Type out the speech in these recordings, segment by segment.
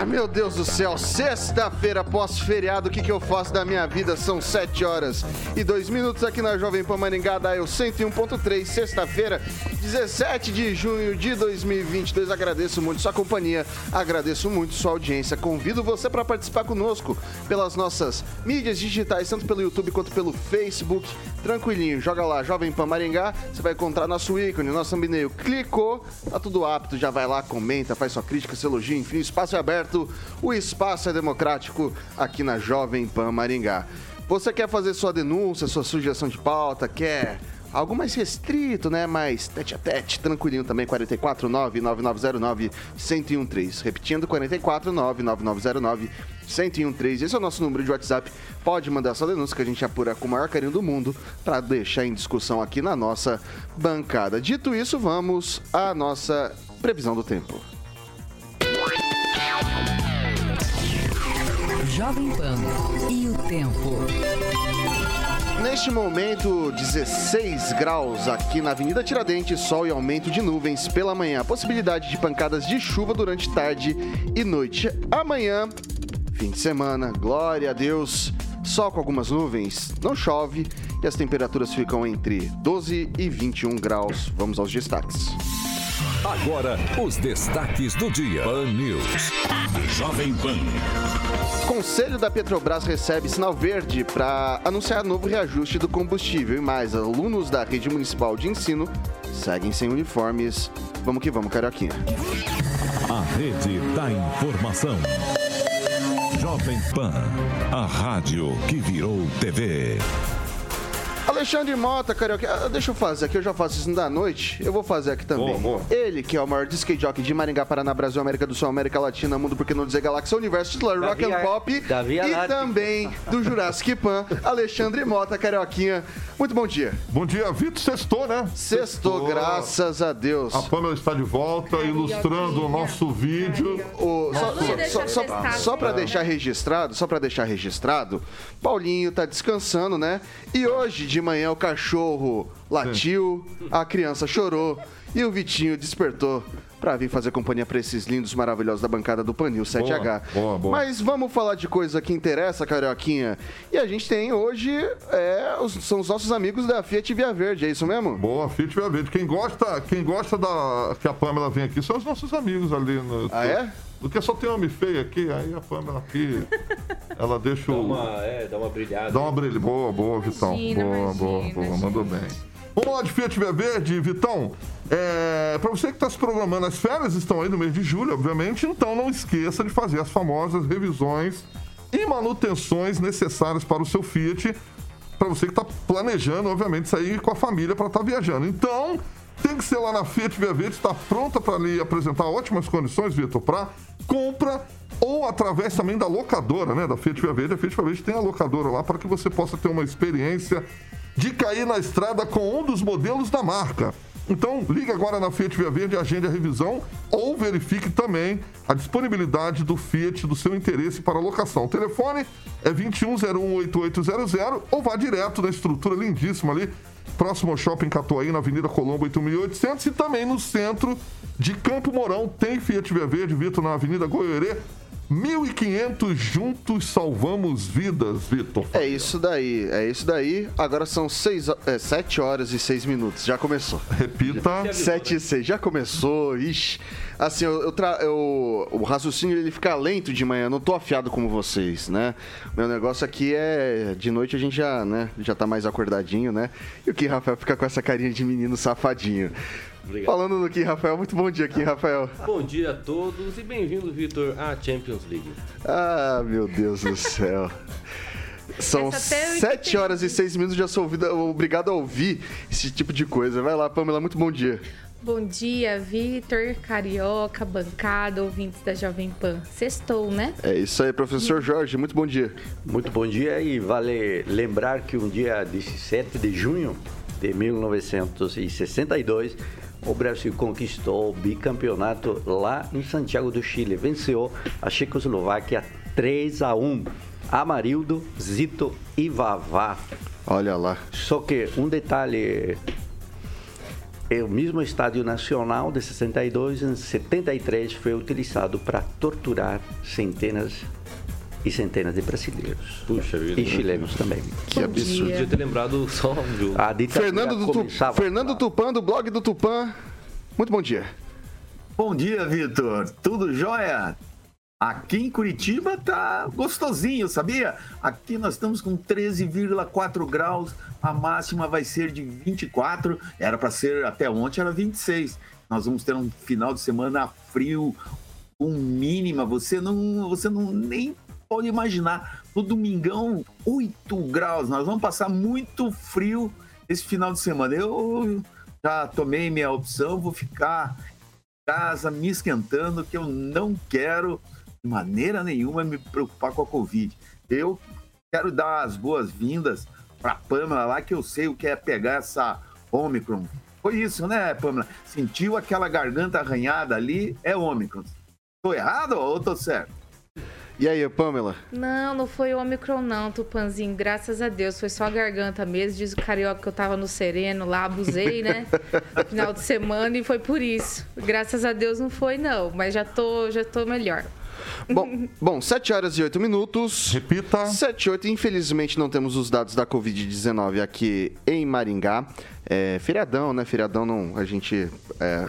Ah, meu Deus do céu, sexta-feira pós-feriado, o que, que eu faço da minha vida? São 7 horas e 2 minutos aqui na Jovem Pan Maringá, Eu 101.3, sexta-feira, 17 de junho de 2022. Agradeço muito sua companhia, agradeço muito sua audiência. Convido você para participar conosco pelas nossas mídias digitais, tanto pelo YouTube quanto pelo Facebook. Tranquilinho, joga lá, Jovem Pan Maringá, você vai encontrar nosso ícone, nosso thumbnail. Clicou, tá tudo apto, já vai lá, comenta, faz sua crítica, seu elogio, enfim, espaço é aberto, o espaço é democrático aqui na Jovem Pan Maringá. Você quer fazer sua denúncia, sua sugestão de pauta, quer algo mais restrito, né? Mais tete a tete, tranquilinho também, 449-9909-1013. Repetindo, 449-9909-1013. Esse é o nosso número de WhatsApp. Pode mandar sua denúncia que a gente apura com o maior carinho do mundo para deixar em discussão aqui na nossa bancada. Dito isso, vamos à nossa previsão do tempo. Jovem Pan e o tempo. Neste momento, 16 graus aqui na Avenida Tiradentes, sol e aumento de nuvens pela manhã. Possibilidade de pancadas de chuva durante tarde e noite. Amanhã, fim de semana, glória a Deus, sol com algumas nuvens, não chove e as temperaturas ficam entre 12 e 21 graus. Vamos aos destaques. Agora, os destaques do dia. Pan News. Jovem Pan. Conselho da Petrobras recebe sinal verde para anunciar novo reajuste do combustível e mais alunos da rede municipal de ensino seguem sem uniformes. Vamos que vamos, Carioquinha. A rede da informação. Jovem Pan, a rádio que virou TV. Alexandre Mota, Carioca, ah, deixa eu fazer aqui, eu já faço isso da noite, eu vou fazer aqui também. Boa, boa. Ele, que é o maior disc jockey de Maringá, Paraná, Brasil, América do Sul, América Latina, Mundo, porque não dizer Galáxia, Universo, titular Rock and Pop Davi e também do Jurassic Pan, Alexandre Mota, Carioquinha. Muito bom dia. Bom dia, Vitor. Sextou, né? Sextou, graças a Deus. A Pamela está de volta, ilustrando o nosso vídeo. O- só, só, deixar só, só, só pra deixar registrado, só para deixar registrado, Paulinho tá descansando, né? E hoje de manhã o cachorro latiu, a criança chorou e o Vitinho despertou pra vir fazer companhia pra esses lindos maravilhosos da bancada do Panil 7H. boa, boa. Mas vamos falar de coisa que interessa, Carioquinha. E a gente tem hoje, é, os- são os nossos amigos da Fiat Via Verde, é isso mesmo? Boa, Fiat Via Verde. Quem gosta, quem gosta da que a Pamela vem aqui são os nossos amigos ali. No, Ah, é? Porque só tem homem feio aqui, aí a Pamela aqui, ela deixa Dá o... uma, é, dá uma brilhada. Dá uma brilha. Boa, boa, Vitão. Imagina, boa, boa, imagina, boa. Mandou bem. Vamos lá de Fiat Via Verde, Vitão. É, para você que está se programando, as férias estão aí no mês de julho, obviamente, então não esqueça de fazer as famosas revisões e manutenções necessárias para o seu Fiat, para você que está planejando, obviamente, sair com a família para estar viajando. Então, tem que ser lá na Fiat Via Verde, está pronta para lhe apresentar ótimas condições, Vitor, para compra ou através também da locadora, né, da Fiat Via Verde. A Fiat Via Verde tem a locadora lá para que você possa ter uma experiência de cair na estrada com um dos modelos da marca. Então, ligue agora na Fiat Via Verde, agende a revisão ou verifique também a disponibilidade do Fiat do seu interesse para locação. O telefone é 21018800 ou vá direto na estrutura lindíssima ali, próximo ao Shopping Catuaí, na Avenida Colombo 8800 e também no centro de Campo Mourão tem Fiat Via Verde, Vitor, na Avenida Goiorê. 1.500 juntos salvamos vidas, Vitor. É isso daí, é isso daí. Agora são 7 horas e 6 minutos. Já começou. Repita. 7 e 6, já começou. Ixi. Assim, eu, eu tra- eu- o raciocínio ele fica lento de manhã. Eu não tô afiado como vocês, né? Meu negócio aqui é. De noite a gente já, né? Já tá mais acordadinho, né? E o que Rafael fica com essa carinha de menino safadinho. Obrigado. Falando no Kim Rafael, muito bom dia, Kim Rafael. Bom dia a todos e bem-vindo, Vitor, à Champions League. Ah, meu Deus do céu. São Essa até eu 7 entendi. horas e 6 minutos, já sou ouvida- obrigado a ouvir esse tipo de coisa. Vai lá, Pamela, muito bom dia. Bom dia, Vitor, Carioca, bancada, ouvintes da Jovem Pan. Sextou, né? É isso aí, professor Jorge. Muito bom dia. Muito bom dia e vale lembrar que um dia 17 de junho de 1962 o Brasil conquistou o bicampeonato lá em Santiago do Chile. Venceu a Checoslováquia 3 a 1. Amarildo, Zito e Vavá. Olha lá. Só que um detalhe é o mesmo Estádio Nacional de 62 em 73 foi utilizado para torturar centenas e centenas de brasileiros. Puxa vida. E chilenos também. Que Bom absurdo. dia. Podia ter lembrado só do. A ditadura Fernando, do tu... Fernando. Tupan, do blog do Tupan. Muito bom dia. Bom dia, Vitor. Tudo jóia? Aqui em Curitiba tá gostosinho, sabia? Aqui nós estamos com 13,4 graus, a máxima vai ser de 24, era para ser até ontem era 26. Nós vamos ter um final de semana frio, com mínima, você não, você não nem pode imaginar. No domingão, 8 graus, nós vamos passar muito frio esse final de semana. Eu já tomei minha opção, vou ficar em casa me esquentando, que eu não quero de maneira nenhuma me preocupar com a Covid. Eu quero dar as boas-vindas para Pamela lá, que eu sei o que é pegar essa Omicron. Foi isso, né, Pamela? Sentiu aquela garganta arranhada ali, é Omicron. Tô errado ou tô certo? E aí, Pamela? Não, não foi o Omicron não, Tupanzinho. Graças a Deus, foi só a garganta mesmo. Diz o Carioca que eu tava no sereno lá, abusei, né? No final de semana e foi por isso. Graças a Deus não foi não, mas já tô, já tô melhor. Bom, bom, 7 horas e 8 minutos. Repita. 7 e 8, infelizmente não temos os dados da Covid-19 aqui em Maringá. É, feriadão, né? Feriadão não. A gente. É,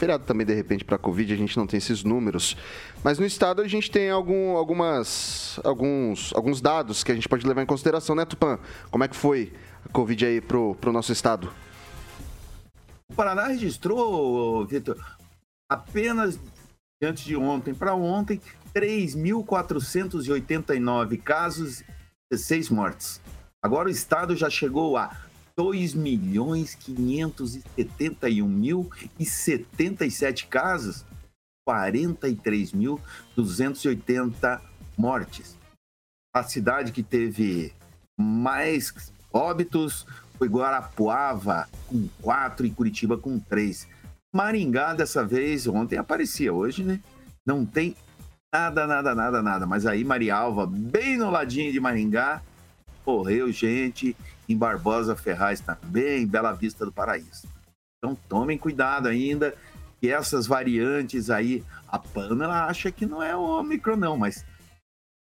feriado também, de repente, para Covid, a gente não tem esses números. Mas no estado a gente tem algum, algumas, alguns, alguns dados que a gente pode levar em consideração, né, Tupan? Como é que foi a Covid aí pro, pro nosso estado? O Paraná registrou, Vitor, apenas antes de ontem para ontem, 3.489 casos e 16 mortes. Agora o estado já chegou a 2.571.077 casos, 43.280 mortes. A cidade que teve mais óbitos foi Guarapuava, com 4 e Curitiba com 3. Maringá, dessa vez, ontem aparecia, hoje, né? Não tem nada, nada, nada, nada. Mas aí, Marialva, bem no ladinho de Maringá, morreu gente. Em Barbosa Ferraz também, Bela Vista do Paraíso. Então tomem cuidado ainda, que essas variantes aí, a Pamela acha que não é o Omicron, não, mas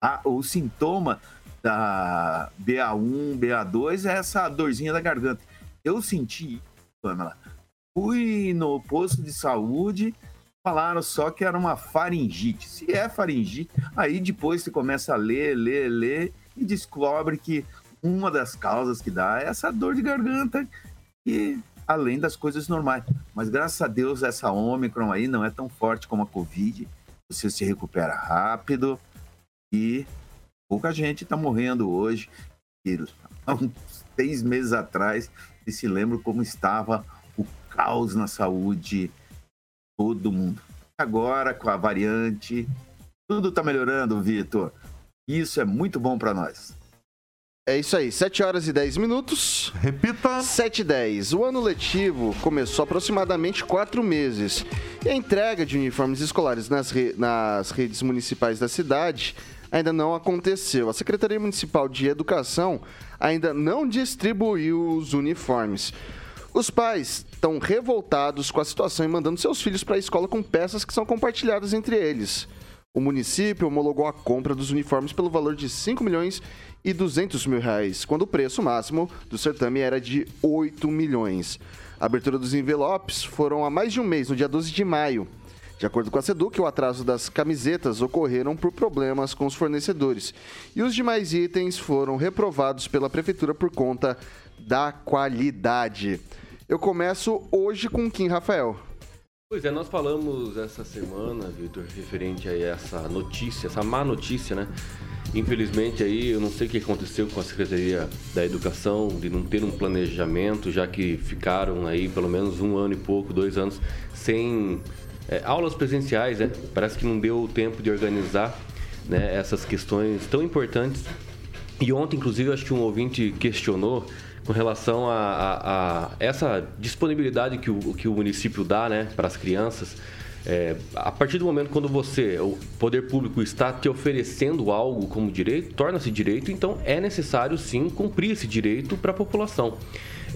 a- o sintoma da BA1, BA2 é essa dorzinha da garganta. Eu senti, Pamela, fui no posto de saúde, falaram só que era uma faringite. Se é faringite, aí depois você começa a ler, ler, ler e descobre que uma das causas que dá é essa dor de garganta e além das coisas normais. Mas graças a Deus essa Omicron aí não é tão forte como a Covid. Você se recupera rápido e pouca gente está morrendo hoje. E Há uns seis meses atrás, você se lembra como estava o caos na saúde de todo mundo. Agora, com a variante, tudo está melhorando, Vitor. Isso é muito bom para nós. É isso aí, 7 horas e 10 minutos. Repita. 7 e 10. O ano letivo começou aproximadamente quatro meses. E a entrega de uniformes escolares nas, re- nas redes municipais da cidade ainda não aconteceu. A Secretaria Municipal de Educação ainda não distribuiu os uniformes. Os pais estão revoltados com a situação e mandando seus filhos para a escola com peças que são compartilhadas entre eles. O município homologou a compra dos uniformes pelo valor de 5 milhões e 200 mil reais, quando o preço máximo do certame era de 8 milhões. A abertura dos envelopes foram há mais de um mês, no dia 12 de maio. De acordo com a SEDUC, o atraso das camisetas ocorreram por problemas com os fornecedores. E os demais itens foram reprovados pela prefeitura por conta da qualidade. Eu começo hoje com Kim Rafael. Pois é, nós falamos essa semana, Vitor, referente a essa notícia, essa má notícia, né? Infelizmente aí, eu não sei o que aconteceu com a Secretaria da Educação, de não ter um planejamento, já que ficaram aí pelo menos um ano e pouco, dois anos, sem é, aulas presenciais, né? Parece que não deu tempo de organizar né, essas questões tão importantes. E ontem, inclusive, acho que um ouvinte questionou com relação a, a, a, essa disponibilidade que o, que o município dá né, para as crianças. É, a partir do momento quando você, o poder público, está te oferecendo algo como direito, torna-se direito, então é necessário sim cumprir esse direito para a população.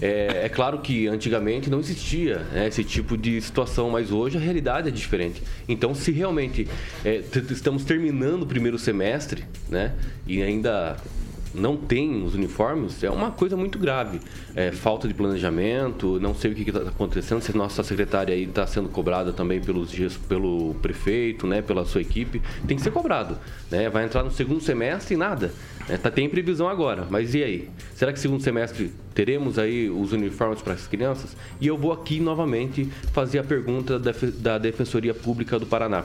É, é, claro que antigamente não existia né, esse tipo de situação, mas hoje a realidade é diferente. Então, se realmente é, estamos terminando o primeiro semestre, né, e ainda não tem os uniformes é uma coisa muito grave. É, falta de planejamento, não sei o que está acontecendo, se nossa secretária aí está sendo cobrada também pelos, pelo prefeito, né, pela sua equipe, tem que ser cobrado. Né? Vai entrar no segundo semestre e nada. Né? Tá, tem previsão agora, mas e aí? Será que segundo semestre teremos aí os uniformes para as crianças? E eu vou aqui novamente fazer a pergunta da, da Defensoria Pública do Paraná.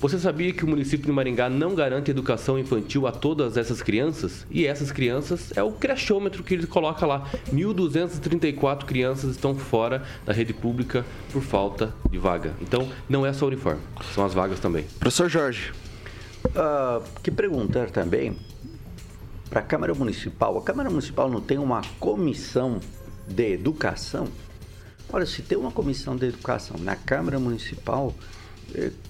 Você sabia que o município de Maringá não garante educação infantil a todas essas crianças? E essas crianças é o crechômetro que ele coloca lá. 1.234 crianças estão fora da rede pública por falta de vaga. Então, não é só o uniforme, são as vagas também. Professor Jorge. Uh, que perguntar também para a Câmara Municipal. A Câmara Municipal não tem uma comissão de educação? Olha, se tem uma comissão de educação na Câmara Municipal,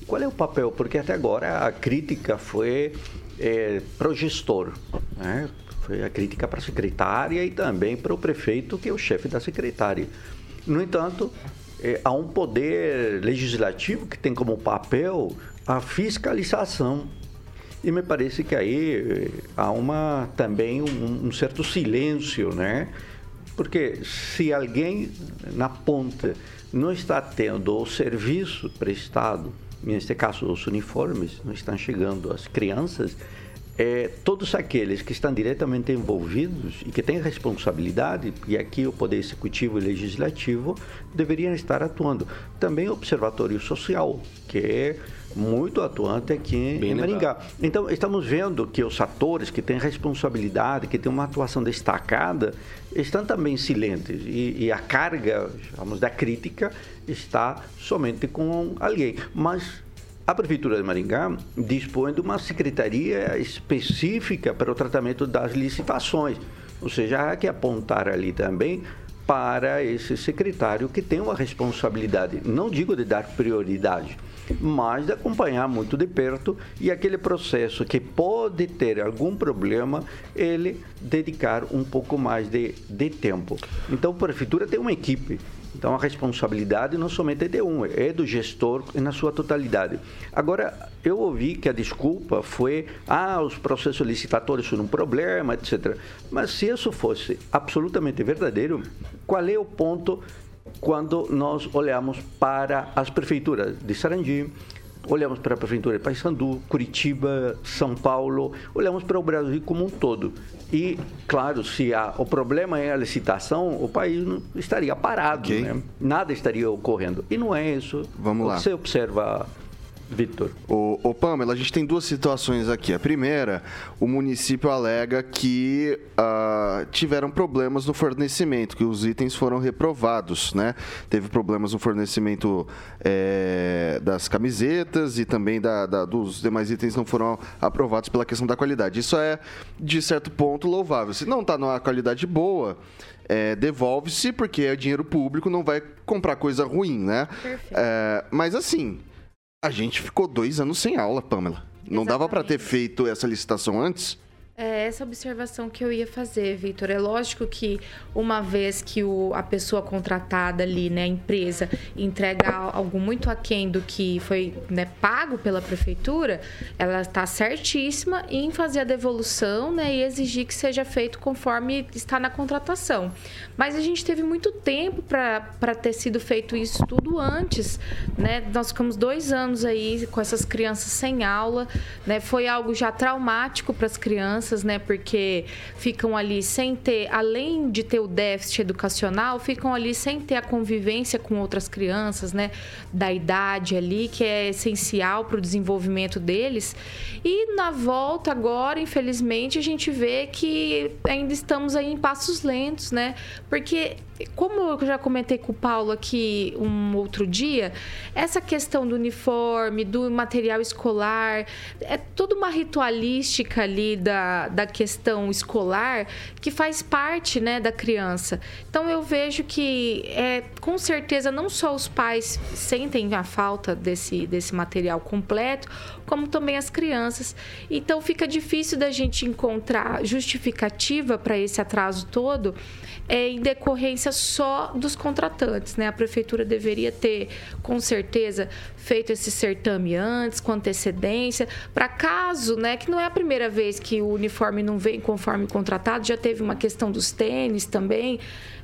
qual é o papel? Porque até agora a crítica foi é, para o gestor, né? foi a crítica para a secretária e também para o prefeito, que é o chefe da secretária. No entanto, é, há um poder legislativo que tem como papel a fiscalização. E me parece que aí é, há uma, também um, um certo silêncio, né? Porque se alguém na ponta não está tendo o serviço prestado, neste caso os uniformes, não estão chegando às crianças, é, todos aqueles que estão diretamente envolvidos e que têm responsabilidade, e aqui o Poder Executivo e Legislativo deveriam estar atuando. Também o Observatório Social, que é muito atuante aqui Bem em Maringá. Legal. Então, estamos vendo que os atores que têm responsabilidade, que têm uma atuação destacada, estão também silentes. E, e a carga, vamos, da crítica está somente com alguém. Mas a Prefeitura de Maringá dispõe de uma secretaria específica para o tratamento das licitações. Ou seja, há que apontar ali também para esse secretário que tem uma responsabilidade, não digo de dar prioridade, mas de acompanhar muito de perto e aquele processo que pode ter algum problema, ele dedicar um pouco mais de, de tempo. Então, a prefeitura tem uma equipe então a responsabilidade não somente é de um, é do gestor na sua totalidade. Agora, eu ouvi que a desculpa foi, ah, os processos licitatórios são um problema, etc. Mas se isso fosse absolutamente verdadeiro, qual é o ponto quando nós olhamos para as prefeituras de Sarandi, olhamos para a prefeitura de Paysandu, Curitiba, São Paulo, olhamos para o Brasil como um todo. E, claro, se há, o problema é a licitação, o país não estaria parado, okay. né? nada estaria ocorrendo. E não é isso. Vamos lá. Você observa Vitor. O, o Pamela, a gente tem duas situações aqui. A primeira, o município alega que uh, tiveram problemas no fornecimento, que os itens foram reprovados, né? Teve problemas no fornecimento é, das camisetas e também da, da, dos demais itens não foram aprovados pela questão da qualidade. Isso é, de certo ponto, louvável. Se não está numa qualidade boa, é, devolve-se, porque é dinheiro público, não vai comprar coisa ruim, né? É, mas assim, a gente ficou dois anos sem aula, Pamela. Não Exatamente. dava para ter feito essa licitação antes? É essa observação que eu ia fazer, Vitor. É lógico que uma vez que o, a pessoa contratada ali, né, a empresa, entrega algo muito aquém do que foi né, pago pela prefeitura, ela está certíssima em fazer a devolução né, e exigir que seja feito conforme está na contratação. Mas a gente teve muito tempo para ter sido feito isso tudo antes. Né? Nós ficamos dois anos aí com essas crianças sem aula. Né? Foi algo já traumático para as crianças crianças, né? Porque ficam ali sem ter, além de ter o déficit educacional, ficam ali sem ter a convivência com outras crianças, né? Da idade ali, que é essencial para o desenvolvimento deles. E na volta agora, infelizmente, a gente vê que ainda estamos aí em passos lentos, né? Porque como eu já comentei com o Paulo aqui um outro dia, essa questão do uniforme, do material escolar, é toda uma ritualística ali da, da questão escolar que faz parte né, da criança. Então eu vejo que é, com certeza não só os pais sentem a falta desse, desse material completo, como também as crianças. Então fica difícil da gente encontrar justificativa para esse atraso todo é, em decorrência só dos contratantes. Né? A prefeitura deveria ter, com certeza, feito esse certame antes, com antecedência, para caso, né, que não é a primeira vez que o uniforme não vem conforme contratado, já teve uma questão dos tênis também,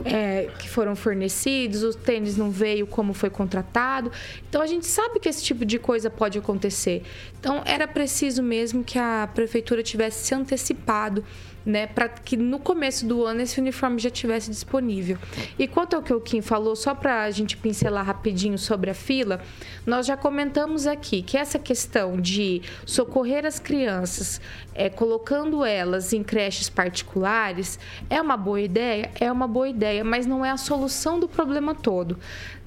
é, que foram fornecidos, o tênis não veio como foi contratado. Então a gente sabe que esse tipo de coisa pode acontecer. Então era preciso mesmo que a prefeitura tivesse se antecipado né, para que no começo do ano esse uniforme já tivesse disponível. E quanto ao que o Kim falou, só para a gente pincelar rapidinho sobre a fila, nós já comentamos aqui que essa questão de socorrer as crianças, é, colocando elas em creches particulares, é uma boa ideia? É uma boa ideia, mas não é a solução do problema todo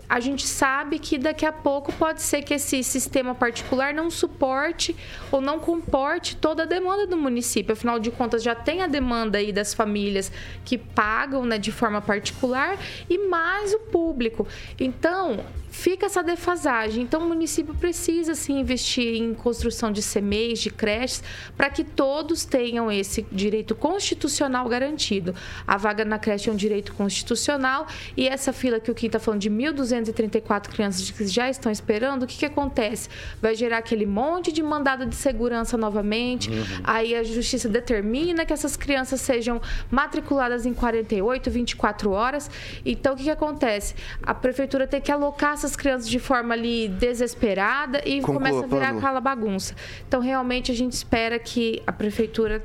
a gente sabe que daqui a pouco pode ser que esse sistema particular não suporte ou não comporte toda a demanda do município. Afinal de contas, já tem a demanda aí das famílias que pagam né, de forma particular e mais o público. Então, fica essa defasagem. Então, o município precisa sim investir em construção de CMEs, de creches, para que todos tenham esse direito constitucional garantido. A vaga na creche é um direito constitucional e essa fila que o Kim está falando de 1.234 crianças que já estão esperando, o que, que acontece? Vai gerar aquele monte de mandado de segurança novamente, uhum. aí a justiça determina que essas crianças sejam matriculadas em 48, 24 horas. Então, o que, que acontece? A prefeitura tem que alocar essas essas crianças de forma ali desesperada e Conclua, começa a virar aquela bagunça. Então, realmente, a gente espera que a prefeitura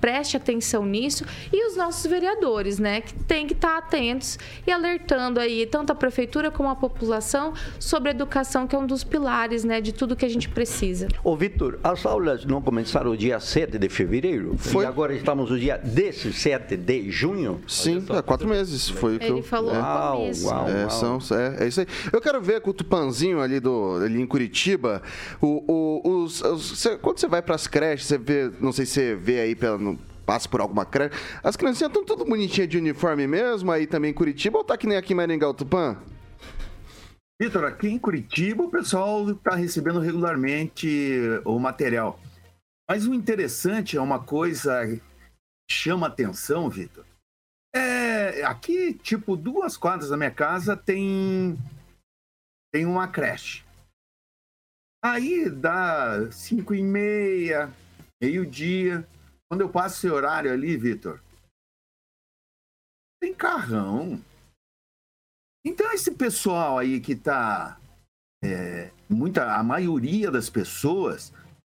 preste atenção nisso e os nossos vereadores, né, que tem que estar atentos e alertando aí tanto a prefeitura como a população sobre a educação, que é um dos pilares, né, de tudo que a gente precisa. Ô, Vitor, as aulas não começaram o dia 7 de fevereiro? Foi. E agora estamos no dia 17 de junho? Sim, há quatro meses. Foi Ele que eu... falou é. uau, uau, é, uau. São, é, é isso aí. Eu quero ver com o Tupanzinho ali, do, ali em Curitiba, o, o, os, os, quando você vai para as creches, você vê, não sei se você vê aí pela, passa por alguma creche, as criancinhas estão tudo bonitinhas de uniforme mesmo, aí também em Curitiba, ou tá que nem aqui em Maringá, o Tupã? Vitor, aqui em Curitiba o pessoal está recebendo regularmente o material. Mas o interessante é uma coisa que chama atenção, Vitor. É, aqui, tipo, duas quadras da minha casa tem tem uma creche. Aí dá cinco e meia, meio-dia. Quando eu passo esse horário ali, Vitor, tem carrão. Então esse pessoal aí que tá. É, muita, a maioria das pessoas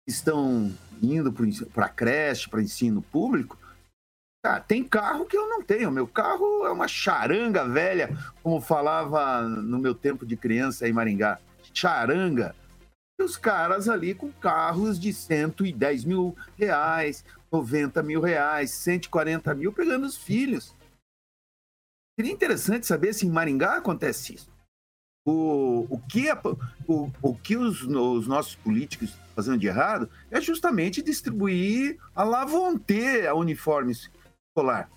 estão indo para creche, para ensino público, Cara, tem carro que eu não tenho. Meu carro é uma charanga velha, como falava no meu tempo de criança em Maringá. Charanga. E os caras ali com carros de 110 mil reais, 90 mil reais, 140 mil, pegando os filhos. Seria interessante saber se em Maringá acontece isso. O, o que, o, o que os, os nossos políticos fazendo de errado é justamente distribuir a lavonte a uniformes escolar.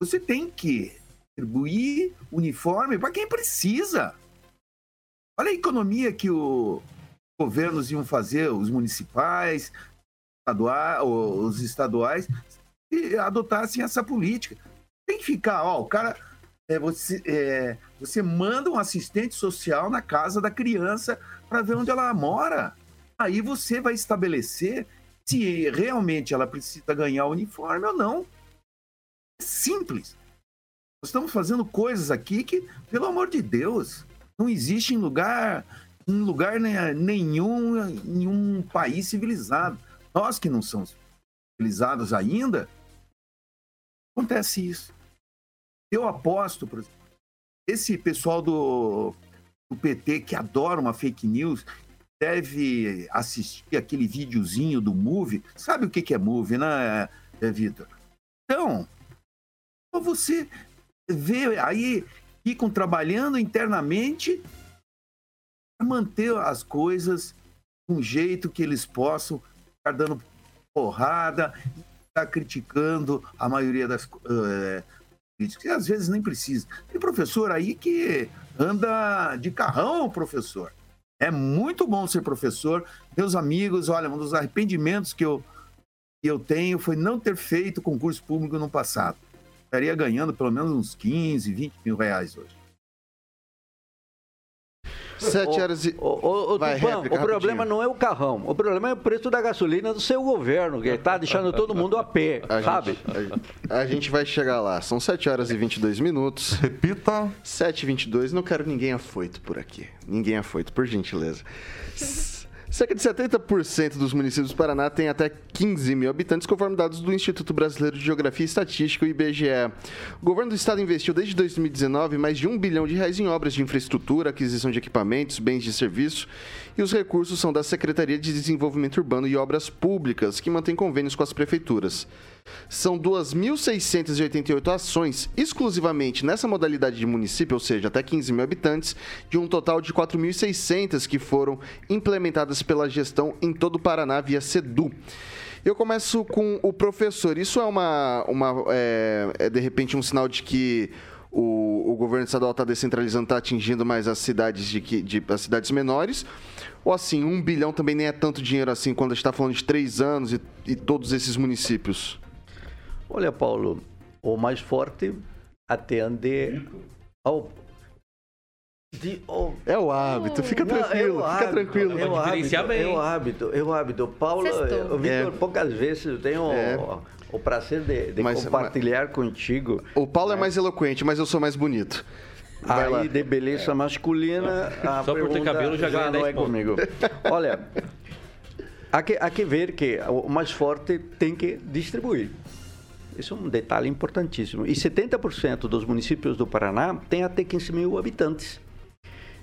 Você tem que distribuir uniforme para quem precisa. Olha a economia que os governos iam fazer, os municipais, estaduais, os estaduais, e adotassem essa política. Tem que ficar, ó, o cara, é, você, é, você manda um assistente social na casa da criança para ver onde ela mora. Aí você vai estabelecer se realmente ela precisa ganhar o uniforme ou não simples. Nós estamos fazendo coisas aqui que, pelo amor de Deus, não existe em lugar, em lugar nenhum, em um país civilizado. Nós que não somos. utilizadas ainda, acontece isso. Eu aposto, por exemplo, esse pessoal do, do PT que adora uma fake news deve assistir aquele videozinho do Move. Sabe o que é Move, né, Vitor? Então, você vê aí, ficam trabalhando internamente para manter as coisas de um jeito que eles possam estar dando porrada, estar criticando a maioria das uh, críticas, que às vezes nem precisa. Tem professor aí que anda de carrão, professor. É muito bom ser professor. Meus amigos, olha, um dos arrependimentos que eu, que eu tenho foi não ter feito concurso público no passado. Estaria ganhando pelo menos uns 15, 20 mil reais hoje. Sete horas e. O, o, o, Vai, Tupã, o problema não é o carrão. O problema é o preço da gasolina do seu governo, que está deixando todo mundo a pé, A sabe? gente, a, a gente vai chegar lá. São 7 horas e 22 minutos. Repita. 7 e 22 Não quero ninguém afoito por aqui. Ninguém afoito, por gentileza. Cerca de 70% dos municípios do Paraná têm até 15 mil habitantes, conforme dados do Instituto Brasileiro de Geografia e Estatística, o IBGE. O governo do estado investiu desde 2019 mais de um bilhão de reais em obras de infraestrutura, aquisição de equipamentos, bens de serviço, e os recursos são da Secretaria de Desenvolvimento Urbano e Obras Públicas, que mantém convênios com as prefeituras. São 2.688 ações exclusivamente nessa modalidade de município, ou seja, até 15 mil habitantes, de um total de 4.600 que foram implementadas pela gestão em todo o Paraná via SEDU. Eu começo com o professor. Isso é uma, uma é, é, de repente um sinal de que o, o governo estadual está descentralizando, está atingindo mais as cidades de, de as cidades menores? Ou assim, um bilhão também nem é tanto dinheiro assim quando a gente está falando de três anos e, e todos esses municípios? Olha, Paulo, o mais forte atende ao. de- ao- É o hábito, fica Não, é tranquilo, o fica hábito, tranquilo. É o hábito, é o hábito, é o hábito. Paulo, eu, Vitor, É. poucas vezes eu tenho É. o, o prazer de, de Mas- compartilhar contigo. O Paulo é mais eloquente, mas eu sou mais bonito. Vai lá. Aí de beleza masculina, a Só por ter cabelo já ganha não 10 é pontos. comigo. Olha, há que, há que ver que o mais forte tem que distribuir. Isso é um detalhe importantíssimo. E 70% dos municípios do Paraná têm até 15 mil habitantes.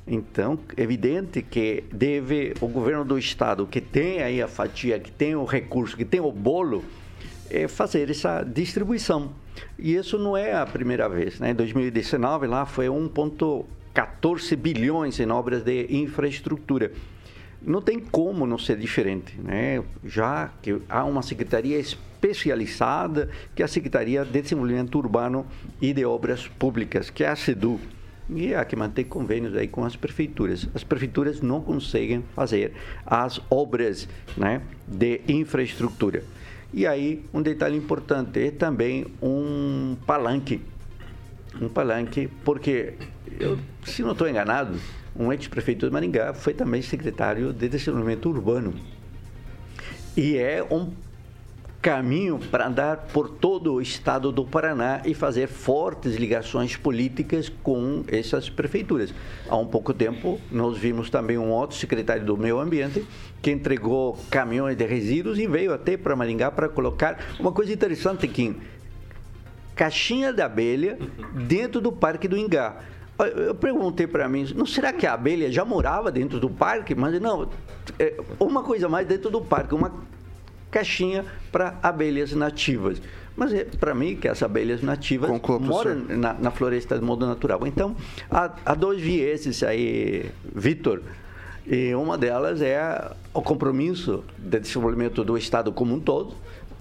Então, é evidente que deve o governo do estado, que tem aí a fatia, que tem o recurso, que tem o bolo, é fazer essa distribuição. E isso não é a primeira vez. Né? Em 2019, lá foi 1,14 bilhões em obras de infraestrutura. Não tem como não ser diferente, né? já que há uma secretaria especializada, que é a Secretaria de Desenvolvimento Urbano e de Obras Públicas, que é a SEDU. E há que manter convênios aí com as prefeituras. As prefeituras não conseguem fazer as obras né, de infraestrutura. E aí, um detalhe importante é também um palanque. Um palanque, porque, eu, se não estou enganado, um ex-prefeito de Maringá foi também secretário de Desenvolvimento Urbano. E é um caminho para andar por todo o estado do Paraná e fazer fortes ligações políticas com essas prefeituras. Há um pouco tempo, nós vimos também um outro secretário do Meio Ambiente que entregou caminhões de resíduos e veio até para Maringá para colocar uma coisa interessante, Kim, caixinha de abelha dentro do Parque do Ingá. Eu perguntei para mim, não será que a abelha já morava dentro do parque? Mas não, é uma coisa mais dentro do parque, uma caixinha para abelhas nativas. Mas é, para mim que as abelhas nativas professor. moram na, na floresta de modo natural. Então, há, há dois vieses aí, Vitor. E uma delas é o compromisso de desenvolvimento do Estado como um todo.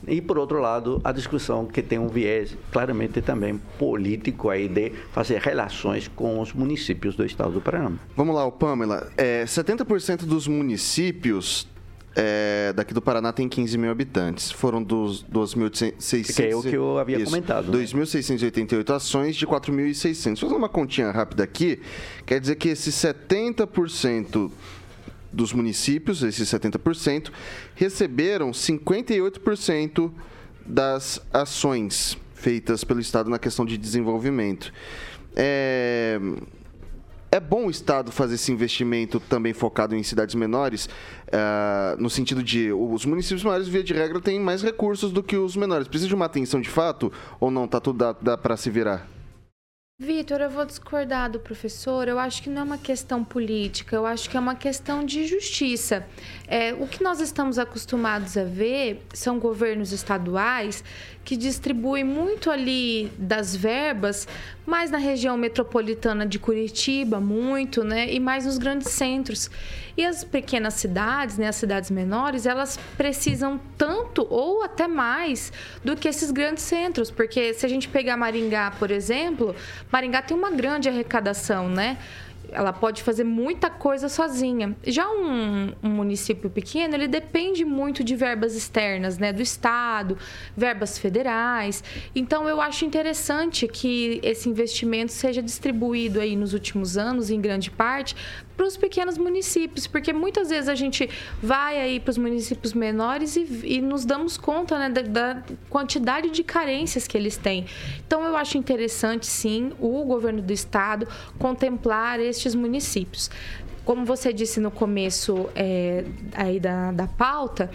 E, por outro lado, a discussão que tem um viés claramente também político aí de fazer relações com os municípios do Estado do Paraná. Vamos lá, Pamela. É, 70% dos municípios é, daqui do Paraná tem 15 mil habitantes. Foram dos 2.600... Que é o que eu havia Isso, comentado, né? 2.688 ações de 4.600. Fazer uma continha rápida aqui, quer dizer que esses 70% dos municípios, esses 70%, receberam 58% das ações feitas pelo Estado na questão de desenvolvimento. É, é bom o Estado fazer esse investimento também focado em cidades menores, uh, no sentido de os municípios maiores, via de regra, têm mais recursos do que os menores. Precisa de uma atenção de fato ou não? Tá tudo dá, dá para se virar? Vitor, eu vou discordar do professor. Eu acho que não é uma questão política, eu acho que é uma questão de justiça. É, o que nós estamos acostumados a ver são governos estaduais que distribuem muito ali das verbas, mais na região metropolitana de Curitiba, muito, né? E mais nos grandes centros. E as pequenas cidades, né, as cidades menores, elas precisam tanto ou até mais do que esses grandes centros, porque se a gente pegar Maringá, por exemplo, Maringá tem uma grande arrecadação, né? ela pode fazer muita coisa sozinha. Já um, um, município pequeno, ele depende muito de verbas externas, né, do Estado, verbas federais. Então, eu acho interessante que esse investimento seja distribuído aí nos últimos anos, em grande parte, para os pequenos municípios, porque muitas vezes a gente vai aí para os municípios menores e, e, nos damos conta né, da, da, quantidade de carências que eles têm. Então, eu acho interessante, sim, o governo do estado contemplar estes municípios. Como você disse no começo é, aí da, da pauta,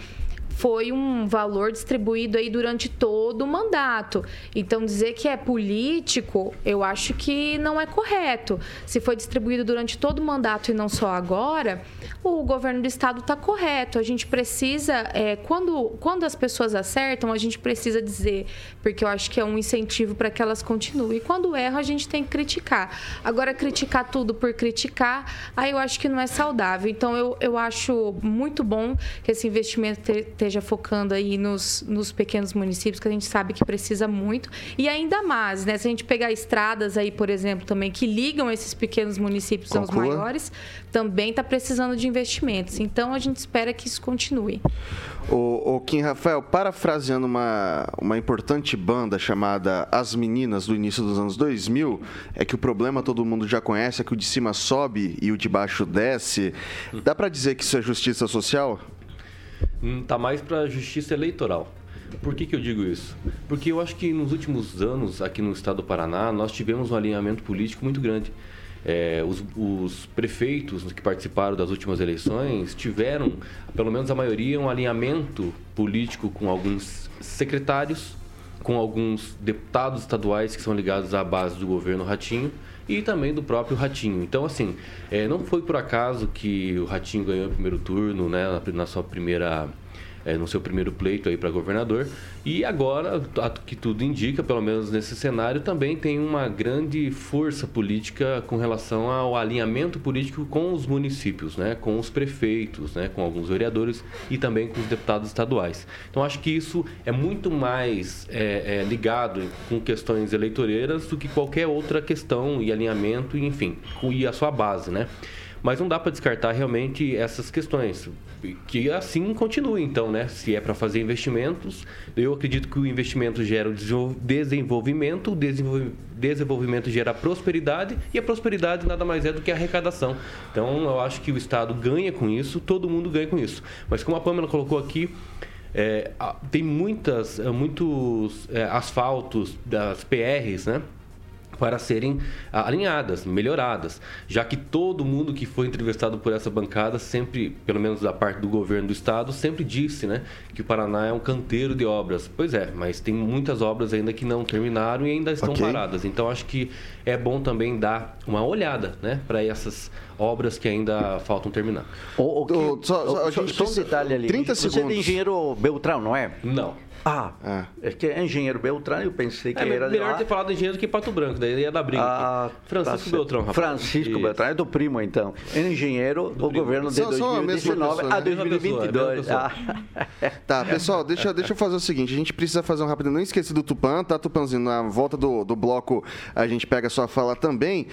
foi um valor distribuído aí durante todo o mandato. Então, dizer que é político, eu acho que não é correto. Se foi distribuído durante todo o mandato e não só agora, o governo do estado está correto. A gente precisa, é, quando, quando as pessoas acertam, a gente precisa dizer, porque eu acho que é um incentivo para que elas continuem. E quando erram, a gente tem que criticar. Agora, criticar tudo por criticar, aí eu acho que não é saudável. Então, eu, eu acho muito bom que esse investimento te, esteja focando aí nos, nos pequenos municípios, que a gente sabe que precisa muito. E ainda mais, né? Se a gente pegar estradas aí, por exemplo, também, que ligam esses pequenos municípios Conclua. aos maiores, também está precisando de investimentos. Então, a gente espera que isso continue. O, o Kim Rafael, parafraseando uma, uma importante banda chamada As Meninas do início dos anos 2000, é que o problema todo mundo já conhece, é que o de cima sobe e o de baixo desce. Dá para dizer que isso é justiça social? Está hum, mais para a justiça eleitoral. Por que, que eu digo isso? Porque eu acho que nos últimos anos, aqui no estado do Paraná, nós tivemos um alinhamento político muito grande. É, os, os, prefeitos que participaram das últimas eleições tiveram, pelo menos a maioria, um alinhamento político com alguns secretários, com alguns deputados estaduais que são ligados à base do governo Ratinho e também do próprio Ratinho. Então, assim, é, não foi por acaso que o Ratinho ganhou o primeiro turno, né, na, na sua primeira é, no seu primeiro pleito aí para governador. E agora, que tudo indica, pelo menos nesse cenário, também tem uma grande força política com relação ao alinhamento político com os municípios, né, com os prefeitos, né, com alguns vereadores e também com os deputados estaduais. Então, acho que isso é muito mais é, é, ligado com questões eleitoreiras do que qualquer outra questão e alinhamento, enfim, e a sua base, né? Mas não dá para descartar realmente essas questões. Que assim continue, então, né? Se é para fazer investimentos, eu acredito que o investimento gera o desenvolvimento, o desenvolvimento gera prosperidade, e a prosperidade nada mais é do que arrecadação. Então, eu acho que o Estado ganha com isso, todo mundo ganha com isso. Mas como a Pamela colocou aqui, é, tem muitas, muitos é, asfaltos das PRs, né? Para serem ah, alinhadas, melhoradas, já que todo mundo que foi entrevistado por essa bancada sempre, pelo menos da parte do governo do estado, sempre disse, né, que o Paraná é um canteiro de obras. Pois é, mas tem muitas obras ainda que não terminaram e ainda estão okay. paradas. Então acho que é bom também dar uma olhada, né, para essas obras que ainda faltam terminar. O, o que, o, só, só, só, só um detalhe ali. 30 Você segundos. é engenheiro Beltrão, não é? Não. Ah, é. é que é engenheiro Beltrão, eu pensei que é, era. Melhor ter falado engenheiro do que Pato Branco, daí ia dar briga. Ah, Francisco tá Beltrão, rapaz. Francisco Beltrão, é do primo então. Engenheiro do, do governo de 2019 a 2022. Ah. Tá, pessoal, deixa, deixa eu fazer o seguinte: a gente precisa fazer um rápido. Não esqueci do Tupã, tá, Tupanzinho? Na volta do, do bloco a gente pega a sua fala também.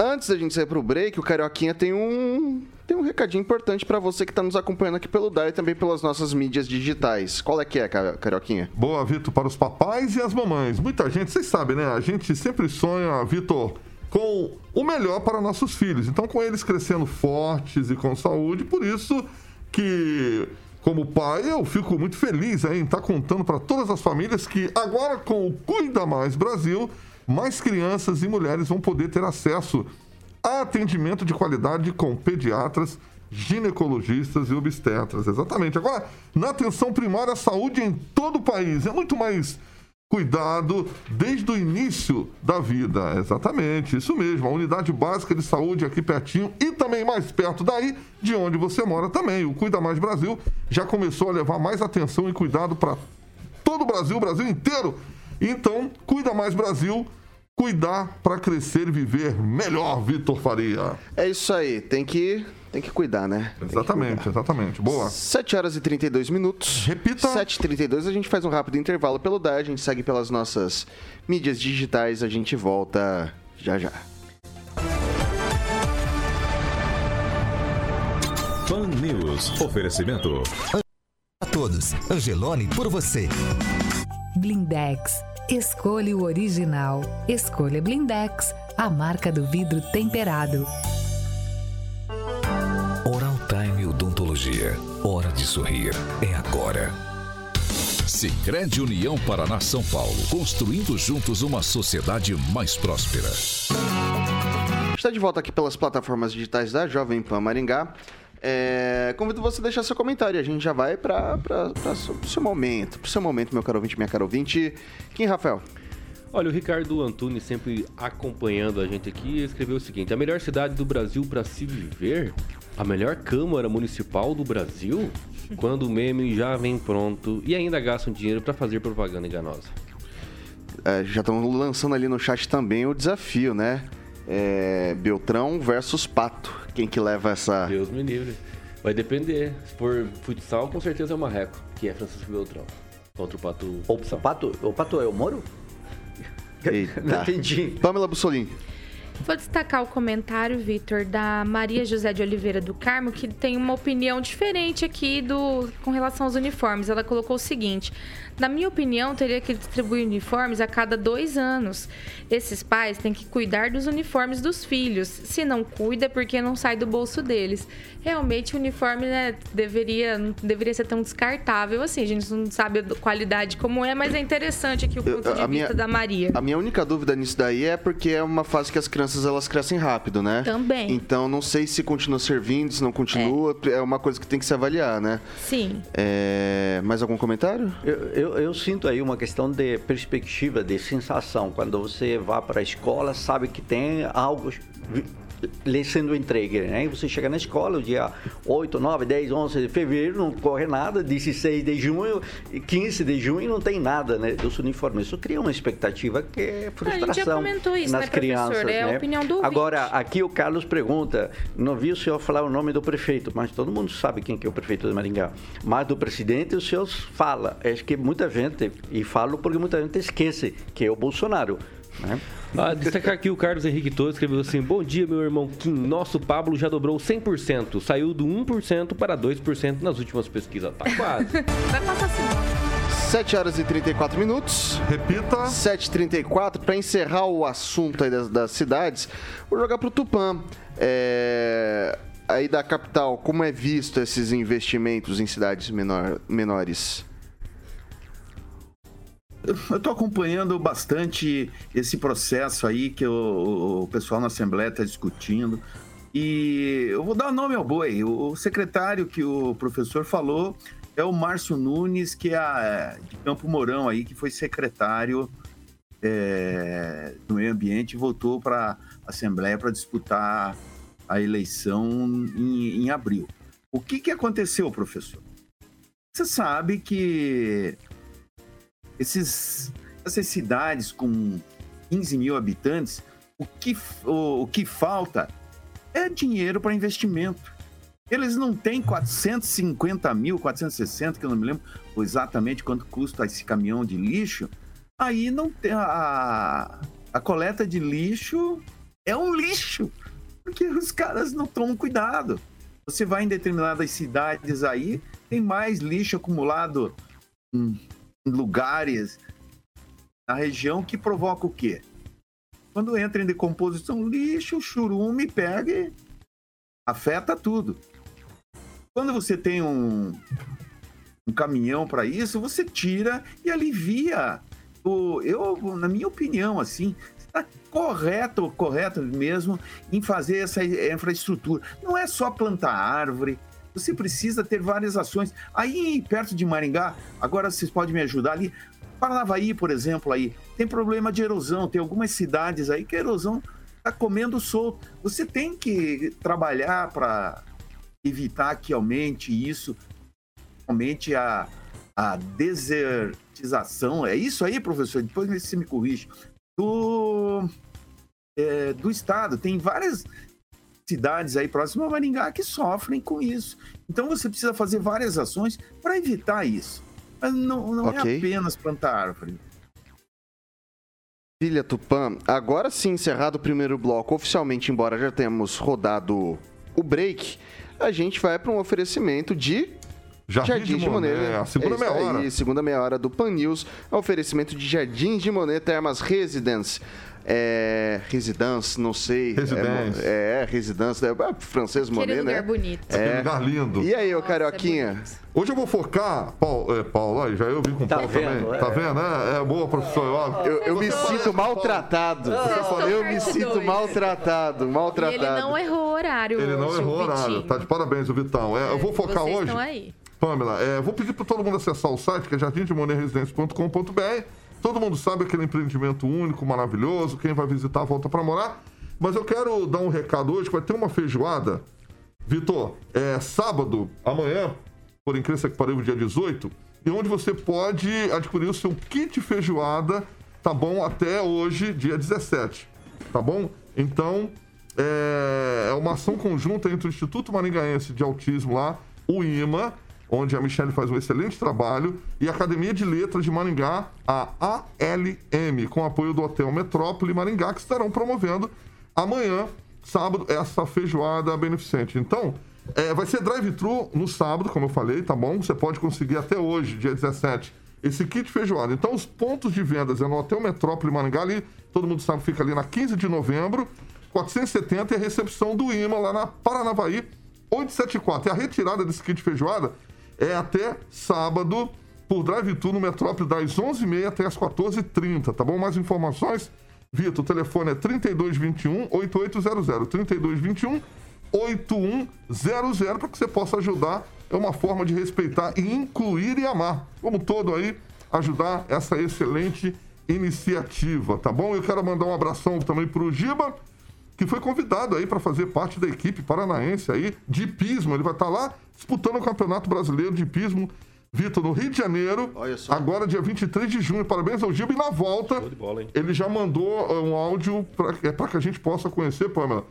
Antes da gente sair pro break, o Carioquinha tem um tem um recadinho importante para você que está nos acompanhando aqui pelo DAI e também pelas nossas mídias digitais. Qual é que é, Carioquinha? Boa, Vitor, para os papais e as mamães. Muita gente, vocês sabem, né? A gente sempre sonha, Vitor, com o melhor para nossos filhos. Então, com eles crescendo fortes e com saúde, por isso que como pai, eu fico muito feliz em estar tá contando para todas as famílias que agora com o Cuida Mais Brasil, mais crianças e mulheres vão poder ter acesso atendimento de qualidade com pediatras, ginecologistas e obstetras. Exatamente. Agora, na atenção primária à saúde em todo o país, é muito mais cuidado desde o início da vida. Exatamente, isso mesmo. A unidade básica de saúde aqui pertinho e também mais perto daí de onde você mora também. O Cuida Mais Brasil já começou a levar mais atenção e cuidado para todo o Brasil, o Brasil inteiro. Então, Cuida Mais Brasil cuidar para crescer e viver melhor, Vitor Faria. É isso aí, tem que tem que cuidar, né? Tem exatamente, exatamente. Boa. 7 horas e 32 minutos. Repita. 7h32, a gente faz um rápido intervalo pelo DAI, a gente segue pelas nossas mídias digitais, a gente volta já já. Pan News. Oferecimento. A todos. Angelone por você. Blindex. Escolha o original. Escolha Blindex, a marca do vidro temperado. Oral Time Odontologia. Hora de sorrir. É agora. Sicredi União Paraná São Paulo, construindo juntos uma sociedade mais próspera. Está de volta aqui pelas plataformas digitais da Jovem Pan Maringá. É, convido você a deixar seu comentário. A gente já vai para o seu momento. Para o seu momento, meu caro ouvinte, minha caro ouvinte. Quem, Rafael? Olha, o Ricardo Antunes, sempre acompanhando a gente aqui, escreveu o seguinte: A melhor cidade do Brasil para se viver? A melhor Câmara Municipal do Brasil? Quando o meme já vem pronto e ainda gastam dinheiro para fazer propaganda enganosa. É, já estão lançando ali no chat também o desafio, né? É, Beltrão versus Pato. Quem que leva essa. Deus me livre. Vai depender. Se for futsal, com certeza é o Marreco, que é Francisco Beltrão. Contra o Pato. O, o Pato, o Pato é o Moro? Eita. Não entendi. Pamela Bussolini. Vou destacar o comentário, Vitor, da Maria José de Oliveira do Carmo, que tem uma opinião diferente aqui do com relação aos uniformes. Ela colocou o seguinte: na minha opinião, teria que distribuir uniformes a cada dois anos. Esses pais têm que cuidar dos uniformes dos filhos. Se não cuida, é porque não sai do bolso deles. Realmente, o uniforme né, deveria, não deveria ser tão descartável assim. A gente não sabe a qualidade como é, mas é interessante aqui o ponto Eu- de a vista minha- da Maria. A minha única dúvida nisso daí é porque é uma fase que as crianças elas crescem rápido, né? Também. Então não sei se continua servindo, se não continua. É, uma coisa que tem que se avaliar, né? Sim. É, Mais algum comentário? Eu, eu, eu sinto aí uma questão de perspectiva, de sensação. Quando você vai para a escola, sabe que tem algo lhe sendo entregue, né? Você chega na escola, o dia 8, 9, 10, 11 de fevereiro, não corre nada, 16 de junho, e 15 de junho não tem nada, né, dos uniformes. Isso cria uma expectativa que é frustração comentou isso, nas né, crianças, É a né? opinião do ouvinte. Agora, aqui o Carlos pergunta, não vi o senhor falar o nome do prefeito, mas todo mundo sabe quem que é o prefeito de Maringá. Mas do presidente o senhor fala. Acho que muita gente, e falo porque muita gente esquece, que é o Bolsonaro. Né? Ah, destacar aqui o Carlos Henrique Torres escreveu assim: Bom dia, meu irmão Kim. Nosso Pablo já dobrou 100%. Saiu do 1% para 2% nas últimas pesquisas. Tá quase. Vai passar assim, ó. 7 horas e 34 minutos. Repita. 7h34, para encerrar o assunto aí das, das cidades, vou jogar pro Tupã. É, Aí da capital, como é visto esses investimentos em cidades menor- menores? Eu estou acompanhando bastante esse processo aí que o, o pessoal na Assembleia está discutindo. E eu vou dar nome ao boi. O, secretário que o professor falou é o Márcio Nunes, que é a- de Campo Mourão aí, que foi secretário é, do meio ambiente e voltou para a Assembleia para disputar a eleição em, em abril. O que, que aconteceu, professor? Você sabe que esses, essas cidades com 15 mil habitantes, o que, o, o que falta é dinheiro para investimento. Eles não têm 450 mil, 460, que eu não me lembro exatamente quanto custa esse caminhão de lixo. Aí não tem a, a coleta de lixo é um lixo, porque os caras não tomam cuidado. Você vai em determinadas cidades aí, tem mais lixo acumulado em lugares na região que provoca o quê? Quando entra em decomposição, lixo, churume pega e afeta tudo. Quando você tem um, um caminhão para isso, você tira e alivia. O, eu, na minha opinião, assim, Tá correto, correto mesmo em fazer essa infraestrutura. Não é só plantar árvore, você precisa ter várias ações. Aí, perto de Maringá, agora vocês podem me ajudar ali. Paranavaí, por exemplo, aí tem problema de erosão. Tem algumas cidades aí que a erosão está comendo solto. Você tem que trabalhar para evitar que aumente isso, aumente a, a desertização. É isso aí, professor? Depois você me corrige. Do, é, do estado. Tem várias cidades aí próximas a Maringá que sofrem com isso. Então você precisa fazer várias ações para evitar isso. Mas não, não é okay. é apenas plantar árvore. Filha Tupã, agora sim encerrado o primeiro bloco oficialmente, embora já tenhamos rodado o break, a gente vai para um oferecimento de Jardim, Jardim de, Monet. Monet. A segunda é meia hora. Aí, segunda meia hora do Pan News. Oferecimento de Jardins de Monet Termas Residence é, residence, não sei. Residência. É, é residência, é, francês Monet, lugar né? bonito. É. lugar lindo. E aí, ô Carioquinha? É Hoje eu vou focar, Paulo, é, Paulo já eu vim com o tá Paulo vendo, também. É. Tá vendo, né? É boa, professor. Eu, eu, eu me sinto maltratado. eu me sinto maltratado, maltratado. E ele não errou o horário. Ele não errou o horário. Tá de parabéns, o Vitão. É, eu vou focar Vocês hoje. Estão aí. Pamela, é, vou pedir para todo mundo acessar o site, que é jardimdemonerresidência.com.br Todo mundo sabe aquele empreendimento único, maravilhoso. Quem vai visitar, volta para morar. Mas eu quero dar um recado hoje, vai ter uma feijoada. Vitor, é sábado, amanhã, por incrível que pareça, dia 18, e onde você pode adquirir o seu kit feijoada, tá bom? Até hoje, dia 17, tá bom? Então, é, é uma ação conjunta entre o Instituto Maringaense de Autismo lá, o IMA, onde a Michelle faz um excelente trabalho, e a Academia de Letras de Maringá, a ALM, com apoio do Hotel Metrópole Maringá, que estarão promovendo amanhã, sábado, essa feijoada beneficente. Então, é, vai ser drive-thru no sábado, como eu falei, tá bom? Você pode conseguir até hoje, dia 17, esse kit feijoada. Então, os pontos de vendas é no Hotel Metrópole Maringá, ali, todo mundo sabe, fica ali na 15 de novembro, 470, e a recepção do IMA lá na Paranavaí, 874. E a retirada desse kit feijoada é até sábado por drive-thru no Metrópole das 11h30 até as 14h30, tá bom? Mais informações, Vitor, o telefone é 3221 8800, 3221 8100 para que você possa ajudar. É uma forma de respeitar e incluir e amar. Como todo aí, ajudar essa excelente iniciativa, tá bom? Eu quero mandar um abração também para o Giba, que foi convidado aí para fazer parte da equipe paranaense aí de pismo. Ele vai estar tá lá disputando o Campeonato Brasileiro de Pismo. Vitor, no Rio de Janeiro, agora dia 23 de junho. Parabéns ao Giba. E na volta, bola, ele já mandou eh, um áudio para é, que a gente possa conhecer, Pamela.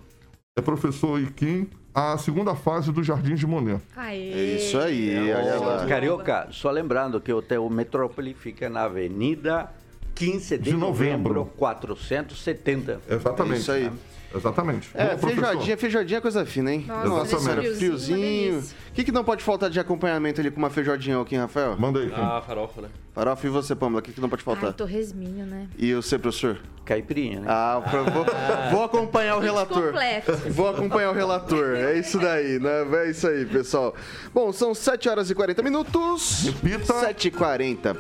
É professor Iquim, a segunda fase do Jardim de Monet. Aê. É isso aí. É, Carioca, só lembrando que o Hotel Metrópole fica na Avenida 15 de, de novembro, novembro, 470. Exatamente. É isso aí. Exatamente. É, Bom, feijadinha, feijadinha é coisa fina, hein? Nossa, Exatamente. Friozinho. O que, que não pode faltar de acompanhamento ali com uma feijadinha aqui, Rafael? Manda aí. Ah, farofa, né? Farofa e você, Pamela, o que, que não pode faltar? Ai, torresminho, né? E você, professor? Caipirinha, né? Ah, vou, vou acompanhar o relator. Completo. Vou acompanhar o relator. É isso daí, né? É isso aí, pessoal. Bom, são 7 horas e 40 minutos. Repita. 7 e 40.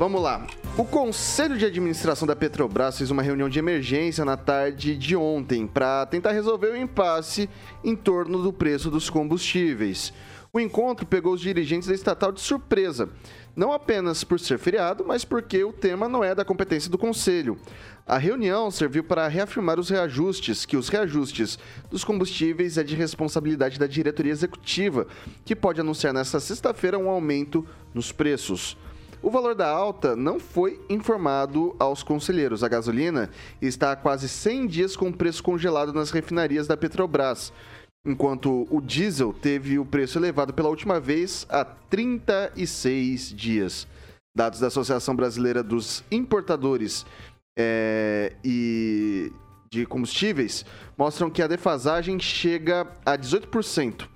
Vamos lá. O Conselho de Administração da Petrobras fez uma reunião de emergência na tarde de ontem para tentar resolver o impasse em torno do preço dos combustíveis. O encontro pegou os dirigentes da estatal de surpresa, não apenas por ser feriado, mas porque o tema não é da competência do Conselho. A reunião serviu para reafirmar os reajustes, que os reajustes dos combustíveis é de responsabilidade da diretoria executiva, que pode anunciar nesta sexta-feira um aumento nos preços. O valor da alta não foi informado aos conselheiros. A gasolina está há quase 100 dias com preço congelado nas refinarias da Petrobras, enquanto o diesel teve o preço elevado pela última vez há 36 dias. Dados da Associação Brasileira dos Importadores é, e de Combustíveis mostram que a defasagem chega a 18%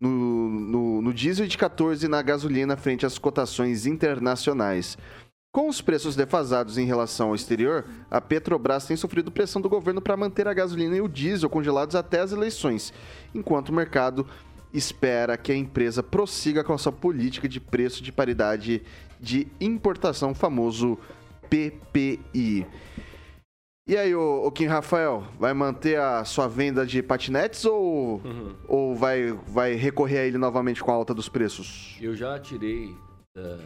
no, no, no diesel e de 14% na gasolina frente às cotações internacionais. Com os preços defasados em relação ao exterior, a Petrobras tem sofrido pressão do governo para manter a gasolina e o diesel congelados até as eleições, enquanto o mercado espera que a empresa prossiga com a sua política de preço de paridade de importação, famoso PPI. E aí, o, Kim Rafael, vai manter a sua venda de patinetes ou, uhum. ou vai, vai recorrer a ele novamente com a alta dos preços? Eu já tirei uh,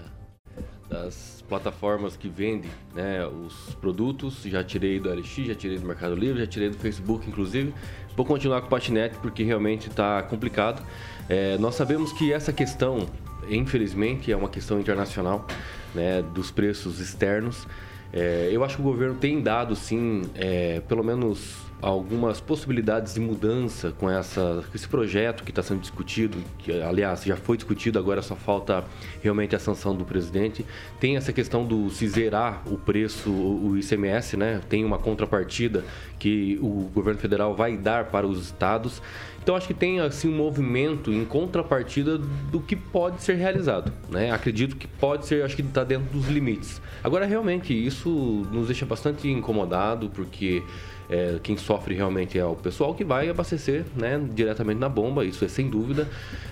das plataformas que vendem né, os produtos, já tirei do LX, já tirei do Mercado Livre, já tirei do Facebook, inclusive. Vou continuar com o patinete porque realmente está complicado. É, nós sabemos que essa questão, infelizmente, é uma questão internacional né, dos preços externos. É, eu acho que o governo tem dado, sim, é, pelo menos algumas possibilidades de mudança com, essa, esse projeto que está sendo discutido, que aliás já foi discutido, agora só falta realmente a sanção do presidente. Tem essa questão do se zerar o preço, o ICMS, né? Tem uma contrapartida que o governo federal vai dar para os estados. Então acho que tem assim um movimento em contrapartida do que pode ser realizado, né? Acredito que pode ser, acho que está dentro dos limites. Agora realmente isso nos deixa bastante incomodado porque é, quem sofre realmente é o pessoal que vai abastecer, né, diretamente na bomba. Isso é sem dúvida.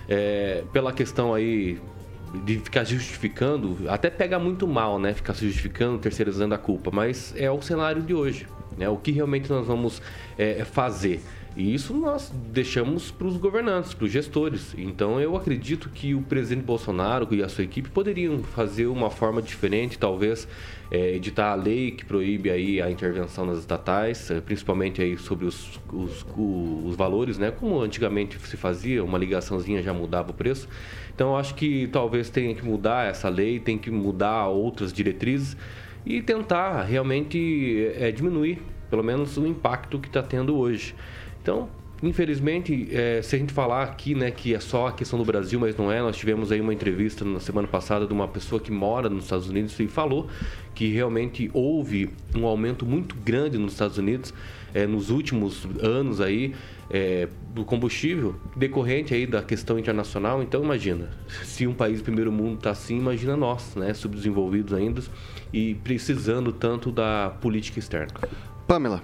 É, pela questão aí de ficar justificando, até pega muito mal, né? Ficar se justificando, terceirizando a culpa, mas é o cenário de hoje, né? O que realmente nós vamos é, fazer. E isso nós deixamos para os governantes, para os gestores. Então eu acredito que o presidente Bolsonaro e a sua equipe poderiam fazer uma forma diferente, talvez é, editar a lei que proíbe aí a intervenção nas estatais, é, principalmente aí sobre os, os, os, valores, né? Como antigamente se fazia, uma ligaçãozinha já mudava o preço. Então eu acho que talvez tenha que mudar essa lei, tem que mudar outras diretrizes e tentar realmente é, diminuir, pelo menos, o impacto que está tendo hoje. Então, infelizmente, é, se a gente falar aqui, né, que é só a questão do Brasil, mas não é, nós tivemos aí uma entrevista na semana passada de uma pessoa que mora nos Estados Unidos e falou que realmente houve um aumento muito grande nos Estados Unidos é, nos últimos anos aí é, do combustível decorrente aí da questão internacional. Então imagina, se um país primeiro mundo está assim, imagina nós, né, subdesenvolvidos ainda e precisando tanto da política externa. Pamela.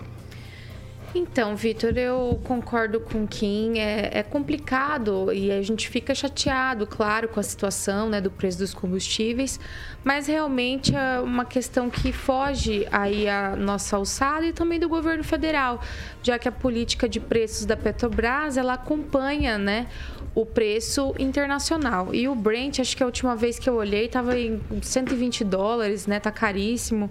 Então, Vitor, eu concordo com Kim. É, é, complicado e a gente fica chateado, claro, com a situação né, do preço dos combustíveis, mas realmente é uma questão que foge aí a nossa alçada e também do governo federal, já que a política de preços da Petrobras ela acompanha, né, o preço internacional. E o Brent, acho que a última vez que eu olhei, estava em 120 dólares, né? Tá caríssimo.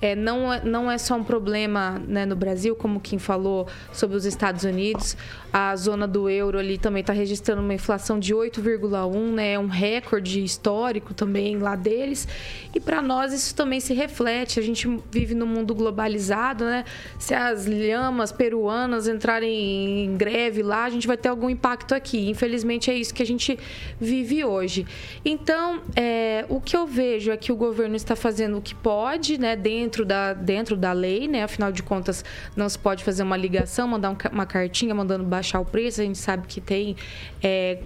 É, não, é, não é só um problema né, no Brasil, como quem falou sobre os Estados Unidos. A zona do euro ali também está registrando uma inflação de 8,1, né? É um recorde histórico também lá deles. E para nós isso também se reflete. A gente vive num mundo globalizado, né? Se as lhamas peruanas entrarem em greve lá, a gente vai ter algum impacto aqui. Infelizmente é isso que a gente vive hoje. Então, é, o que eu vejo é que o governo está fazendo o que pode, né? Dentro da, dentro da lei, né? Afinal de contas, não se pode fazer uma ligação, mandar uma cartinha mandando baixar o preço, a gente sabe que tem é,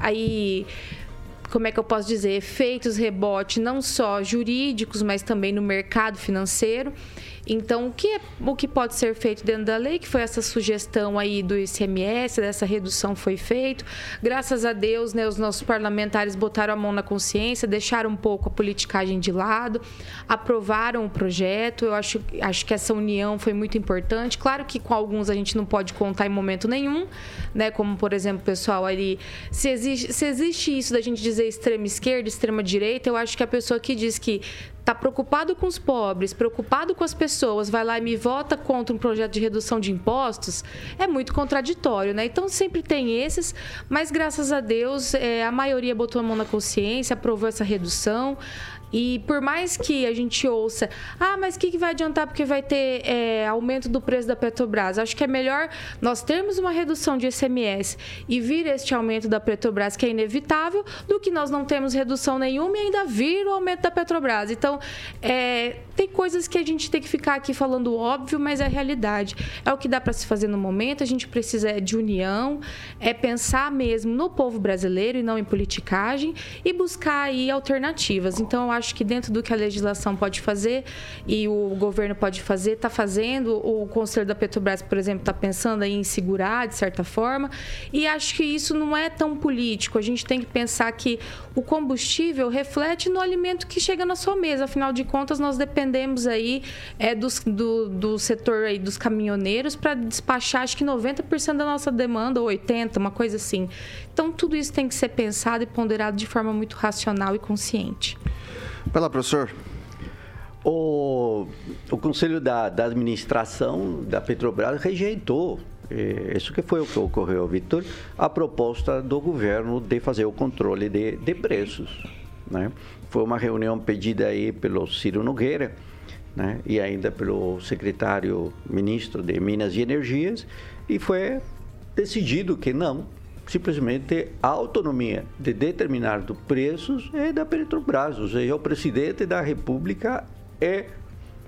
aí como é que eu posso dizer, efeitos rebote não só jurídicos, mas também no mercado financeiro. Então, o que, é, o que pode ser feito dentro da lei, que foi essa sugestão aí do ICMS, dessa redução foi feito. Graças a Deus, né, os nossos parlamentares botaram a mão na consciência, deixaram um pouco a politicagem de lado, aprovaram o projeto. Eu acho, acho que essa união foi muito importante. Claro que com alguns a gente não pode contar em momento nenhum, né? Como, por exemplo, o pessoal ali. Se existe, se existe isso da gente dizer extrema esquerda, extrema direita, eu acho que a pessoa que diz que está preocupado com os pobres, preocupado com as pessoas, vai lá e me vota contra um projeto de redução de impostos, é muito contraditório, né? Então sempre tem esses, mas graças a Deus é, a maioria botou a mão na consciência, aprovou essa redução. E por mais que a gente ouça, ah, mas o que, que vai adiantar porque vai ter é, aumento do preço da Petrobras? Acho que é melhor nós termos uma redução de ICMS e vir este aumento da Petrobras, que é inevitável, do que nós não temos redução nenhuma e ainda vir o aumento da Petrobras. Então, é, tem coisas que a gente tem que ficar aqui falando óbvio, mas é a realidade. É o que dá para se fazer no momento, a gente precisa de união, é pensar mesmo no povo brasileiro e não em politicagem e buscar aí alternativas. Então, acho que dentro do que a legislação pode fazer e o governo pode fazer, está fazendo. O Conselho da Petrobras, por exemplo, está pensando em segurar, de certa forma. E acho que isso não é tão político. A gente tem que pensar que o combustível reflete no alimento que chega na sua mesa. Afinal de contas, nós dependemos aí é, dos, do, do setor aí dos caminhoneiros para despachar, acho que 90% da nossa demanda, ou 80%, uma coisa assim. Então, tudo isso tem que ser pensado e ponderado de forma muito racional e consciente. Vai lá, professor. O, o Conselho da, da Administração da Petrobras rejeitou é, isso que foi o que ocorreu, Vitor, a proposta do governo de fazer o controle de, de preços. Né? Foi uma reunião pedida aí pelo Ciro Nogueira né? e ainda pelo secretário ministro de Minas e Energias e foi decidido que não, simplesmente a autonomia de determinar os preços é da Petrobras, ou seja, o presidente da República é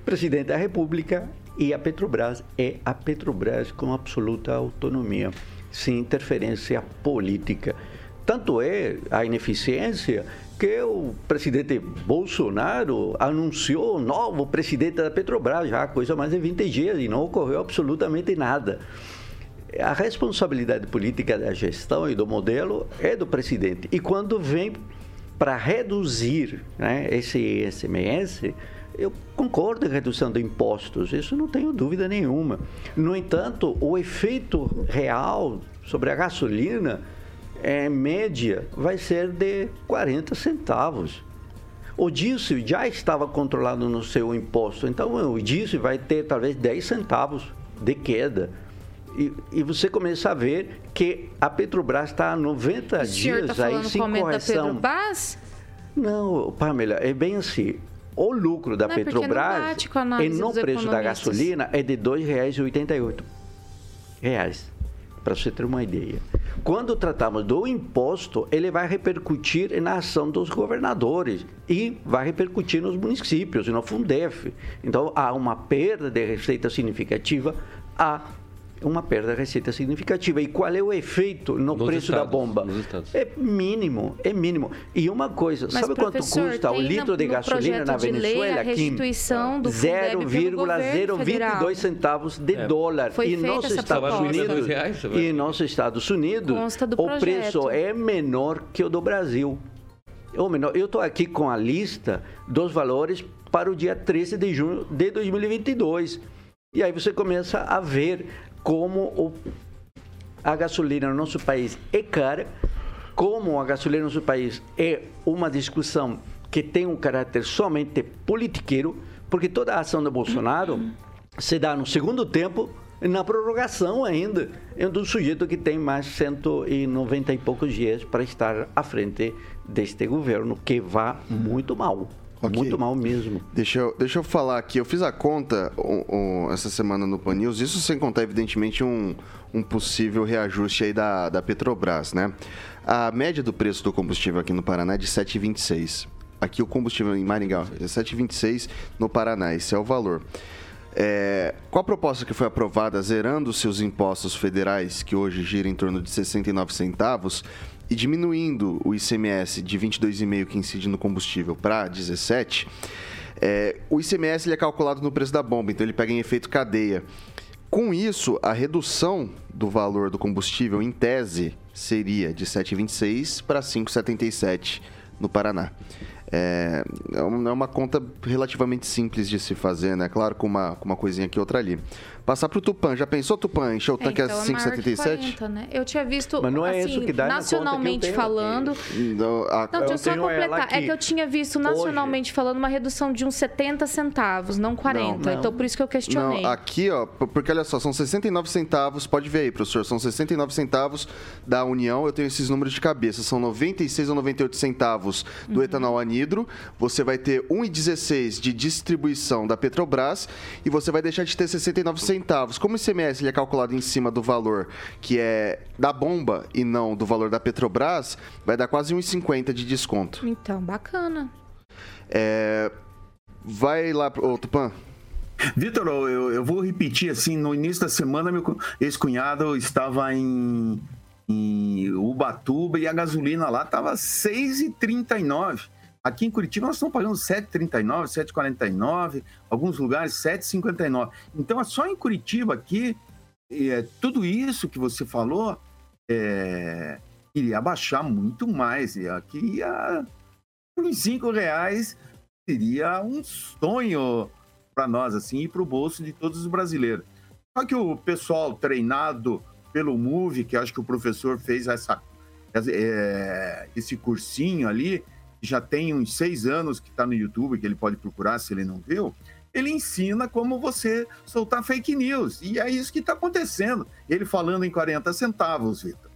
presidente da República e a Petrobras é a Petrobras com absoluta autonomia, sem interferência política. Tanto é a ineficiência que o presidente Bolsonaro anunciou o novo presidente da Petrobras já há coisa mais de 20 dias e não ocorreu absolutamente nada. A responsabilidade política da gestão e do modelo é do presidente. E quando vem para reduzir né, esse SMS, eu concordo em redução de impostos, isso não tenho dúvida nenhuma. No entanto, o efeito real sobre a gasolina, é, média, vai ser de 40 centavos. O diesel já estava controlado no seu imposto, então o diesel vai ter talvez 10 centavos de queda. E, e, você começa a ver que a Petrobras está há 90 dias tá aí sem correção. Da Petrobras? Não, Pamela, é bem assim o lucro da não, Petrobras e no preço da gasolina é de 2,88 reais, para você ter uma ideia. Quando tratamos do imposto, ele vai repercutir na ação dos governadores e vai repercutir nos municípios e no Fundef. Então, há uma perda de receita significativa, há uma perda de receita significativa. E qual é o efeito no nos preço estados, da bomba? É mínimo, é mínimo. E uma coisa, Mas, sabe quanto custa o litro de gasolina na Venezuela? Aqui? 0,022 centavos de é. dólar. Foi e nos Estados Unidos, reais, e nos Estados Unidos, o preço é menor que o do Brasil. Ou menor, eu estou aqui com a lista dos valores para o dia 13 de junho de 2022. E aí você começa a ver como o, a gasolina no nosso país é cara, como a gasolina no nosso país é uma discussão que tem um caráter somente politiqueiro, porque toda a ação do Bolsonaro se dá no segundo tempo na prorrogação ainda, é um sujeito que tem mais 190 e poucos dias para estar à frente deste governo, que vá muito mal. Okay. Muito mal mesmo. Deixa eu, deixa eu falar aqui. Eu fiz a conta um, um, essa semana no Pan News, isso sem contar, evidentemente, um, um possível reajuste aí da, da Petrobras, né? A média do preço do combustível aqui no Paraná é de 7,26. Aqui o combustível em Maringá é 7,26 no Paraná, esse é o valor. É, com a proposta que foi aprovada, zerando seus impostos federais, que hoje gira em torno de 69 centavos, e diminuindo o ICMS de 22,5 que incide no combustível para 17, é, o ICMS ele é calculado no preço da bomba, então ele pega em efeito cadeia. Com isso, a redução do valor do combustível, em tese, seria de 7,26 para 5,77 no Paraná. É, é, é uma conta relativamente simples de se fazer, né? Claro, com uma, com uma coisinha aqui outra ali. Passar pro Tupã. Já pensou, Tupã, encher o é, tanque é, então, a 5,77? né? Eu tinha visto, Mas não é assim, isso que dá nacionalmente falando... Não, a... não deixa eu só completar. É que eu tinha visto nacionalmente Hoje... falando uma redução de uns 70 centavos, não 40. Não, não. Então, por isso que eu questionei. Não, aqui, ó, porque olha só, são 69 centavos, pode ver aí, professor, são 69 centavos da União, eu tenho esses números de cabeça, são 96 ou 98 centavos do uhum. etanol anidro, você vai ter 1,16 de distribuição da Petrobras e você vai deixar de ter 69 centavos centavos. Como o ICMS ele é calculado em cima do valor que é da bomba e não do valor da Petrobras, vai dar quase 1,50 de desconto. Então, bacana. É... Vai lá, ô Tupan. Vitor, eu, eu, vou repetir assim, no início da semana, meu ex-cunhado estava em, em Ubatuba e a gasolina lá estava 6,39. Aqui em Curitiba nós estamos pagando 7,39, 7,49, alguns lugares 7,59. Então, é só em Curitiba aqui, é, tudo isso que você falou é, iria baixar muito mais. E aqui ia, por 5 reais seria um sonho para nós, assim, e para o bolso de todos os brasileiros. Só que o pessoal treinado pelo MOVE, que acho que o professor fez essa, é, esse cursinho ali, já tem uns seis anos que está no YouTube, que ele pode procurar se ele não viu, ele ensina como você soltar fake news. E é isso que está acontecendo. Ele falando em 40 centavos, Vitor.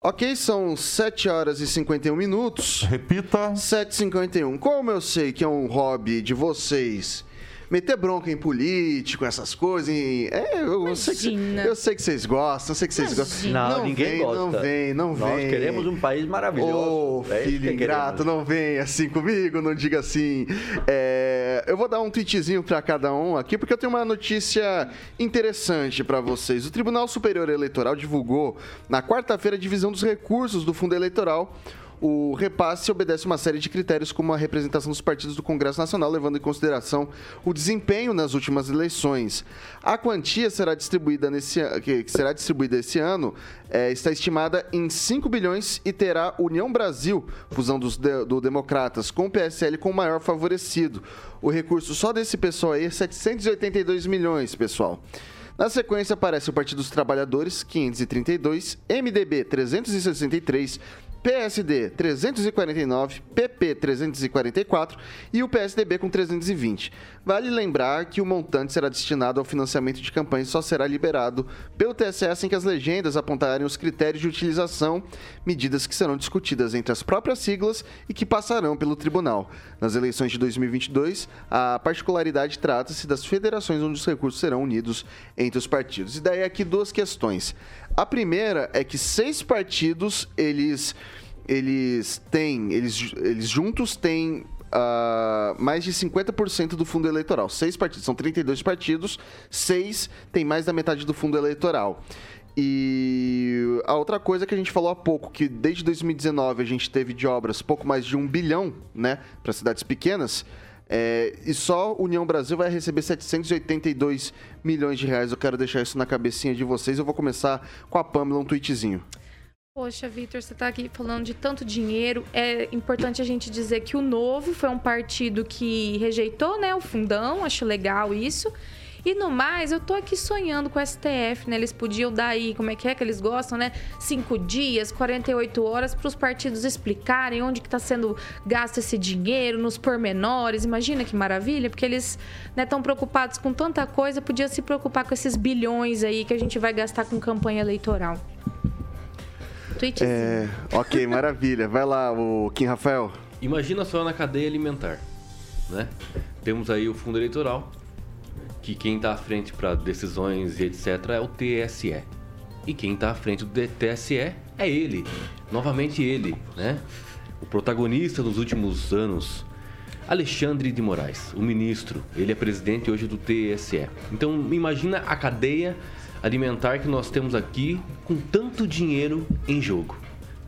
Ok, são 7 horas e 51 minutos. Repita. 7h51. Como eu sei que é um hobby de vocês meter bronca em político, essas coisas. Em... É, eu, sei que, eu sei que vocês gostam, eu sei que vocês gostam. Não, não ninguém vem, gosta. Não vem, não Nós vem. queremos um país maravilhoso. Ô, É isso filho que ingrato, não vem assim comigo, não diga assim. É, eu vou dar um tweetzinho para cada um aqui, porque eu tenho uma notícia interessante para vocês. O Tribunal Superior Eleitoral divulgou na quarta-feira a divisão dos recursos do fundo eleitoral. O repasse obedece uma série de critérios, como a representação dos partidos do Congresso Nacional, levando em consideração o desempenho nas últimas eleições. A quantia será distribuída nesse, que será distribuída esse ano é, está estimada em 5 bilhões e terá União Brasil, fusão dos do Democratas, com o PSL com o maior favorecido. O recurso só desse pessoal aí é 782 milhões, pessoal. Na sequência aparece o Partido dos Trabalhadores, 532, MDB, 363, PSD 349, PP 344 e o PSDB com 320. Vale lembrar que o montante será destinado ao financiamento de campanhas e só será liberado pelo TSE assim que as legendas apontarem os critérios de utilização, medidas que serão discutidas entre as próprias siglas e que passarão pelo tribunal. Nas eleições de 2022, a particularidade trata-se das federações onde os recursos serão unidos entre os partidos. E daí aqui duas questões. A primeira é que seis partidos, eles, eles têm, eles, eles juntos têm ah, mais de 50% do fundo eleitoral. Seis partidos, são 32 partidos, seis têm mais da metade do fundo eleitoral. E a outra coisa que a gente falou há pouco, que desde 2019 a gente teve de obras pouco mais de um bilhão, né, para cidades pequenas, é, e só União Brasil vai receber 782 milhões de reais. Eu quero deixar isso na cabecinha de vocês. Eu vou começar com a Pamela, um tweetzinho. Poxa, Vitor, você está aqui falando de tanto dinheiro. É importante a gente dizer que o Novo foi um partido que rejeitou né, o fundão, acho legal isso. E no mais, eu tô aqui sonhando com o STF, né? Eles podiam dar aí, como é que é que eles gostam, né? Cinco dias, 48 horas para os partidos explicarem onde que está sendo gasto esse dinheiro, nos pormenores. Imagina que maravilha, porque eles estão preocupados com tanta coisa, podia se preocupar com esses bilhões aí que a gente vai gastar com campanha eleitoral. Tweetzinho. É, ok, maravilha. Vai lá, o Kim Rafael. Imagina só na cadeia alimentar, né? Temos aí o fundo eleitoral, que quem está à frente para decisões e etc é o TSE. E quem está à frente do TSE é ele, novamente ele, né? O protagonista dos últimos anos, Alexandre de Moraes, o ministro. Ele é presidente hoje do TSE. Então imagina a cadeia alimentar que nós temos aqui com tanto dinheiro em jogo.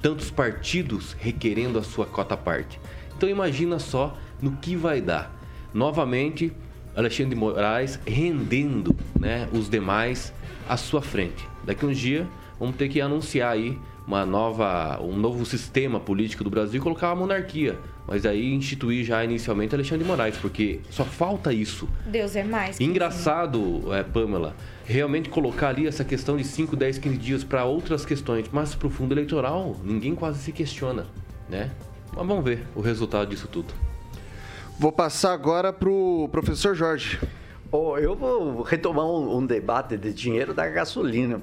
Tantos partidos requerendo a sua cota parte. Então imagina só no que vai dar. Novamente, Alexandre de Moraes rendendo né, os demais à sua frente. Daqui uns dias vamos ter que anunciar aí uma nova, um novo sistema político do Brasil e colocar a monarquia. Mas aí instituir já inicialmente Alexandre de Moraes, porque só falta isso. Deus é mais. Engraçado, é, Pamela, realmente colocar ali essa questão de 5, 10, 15 dias para outras questões, mas para o fundo eleitoral ninguém quase se questiona, né? Mas vamos ver o resultado disso tudo. Vou passar agora pro professor Jorge. Oh, eu vou retomar um, um debate de dinheiro da gasolina.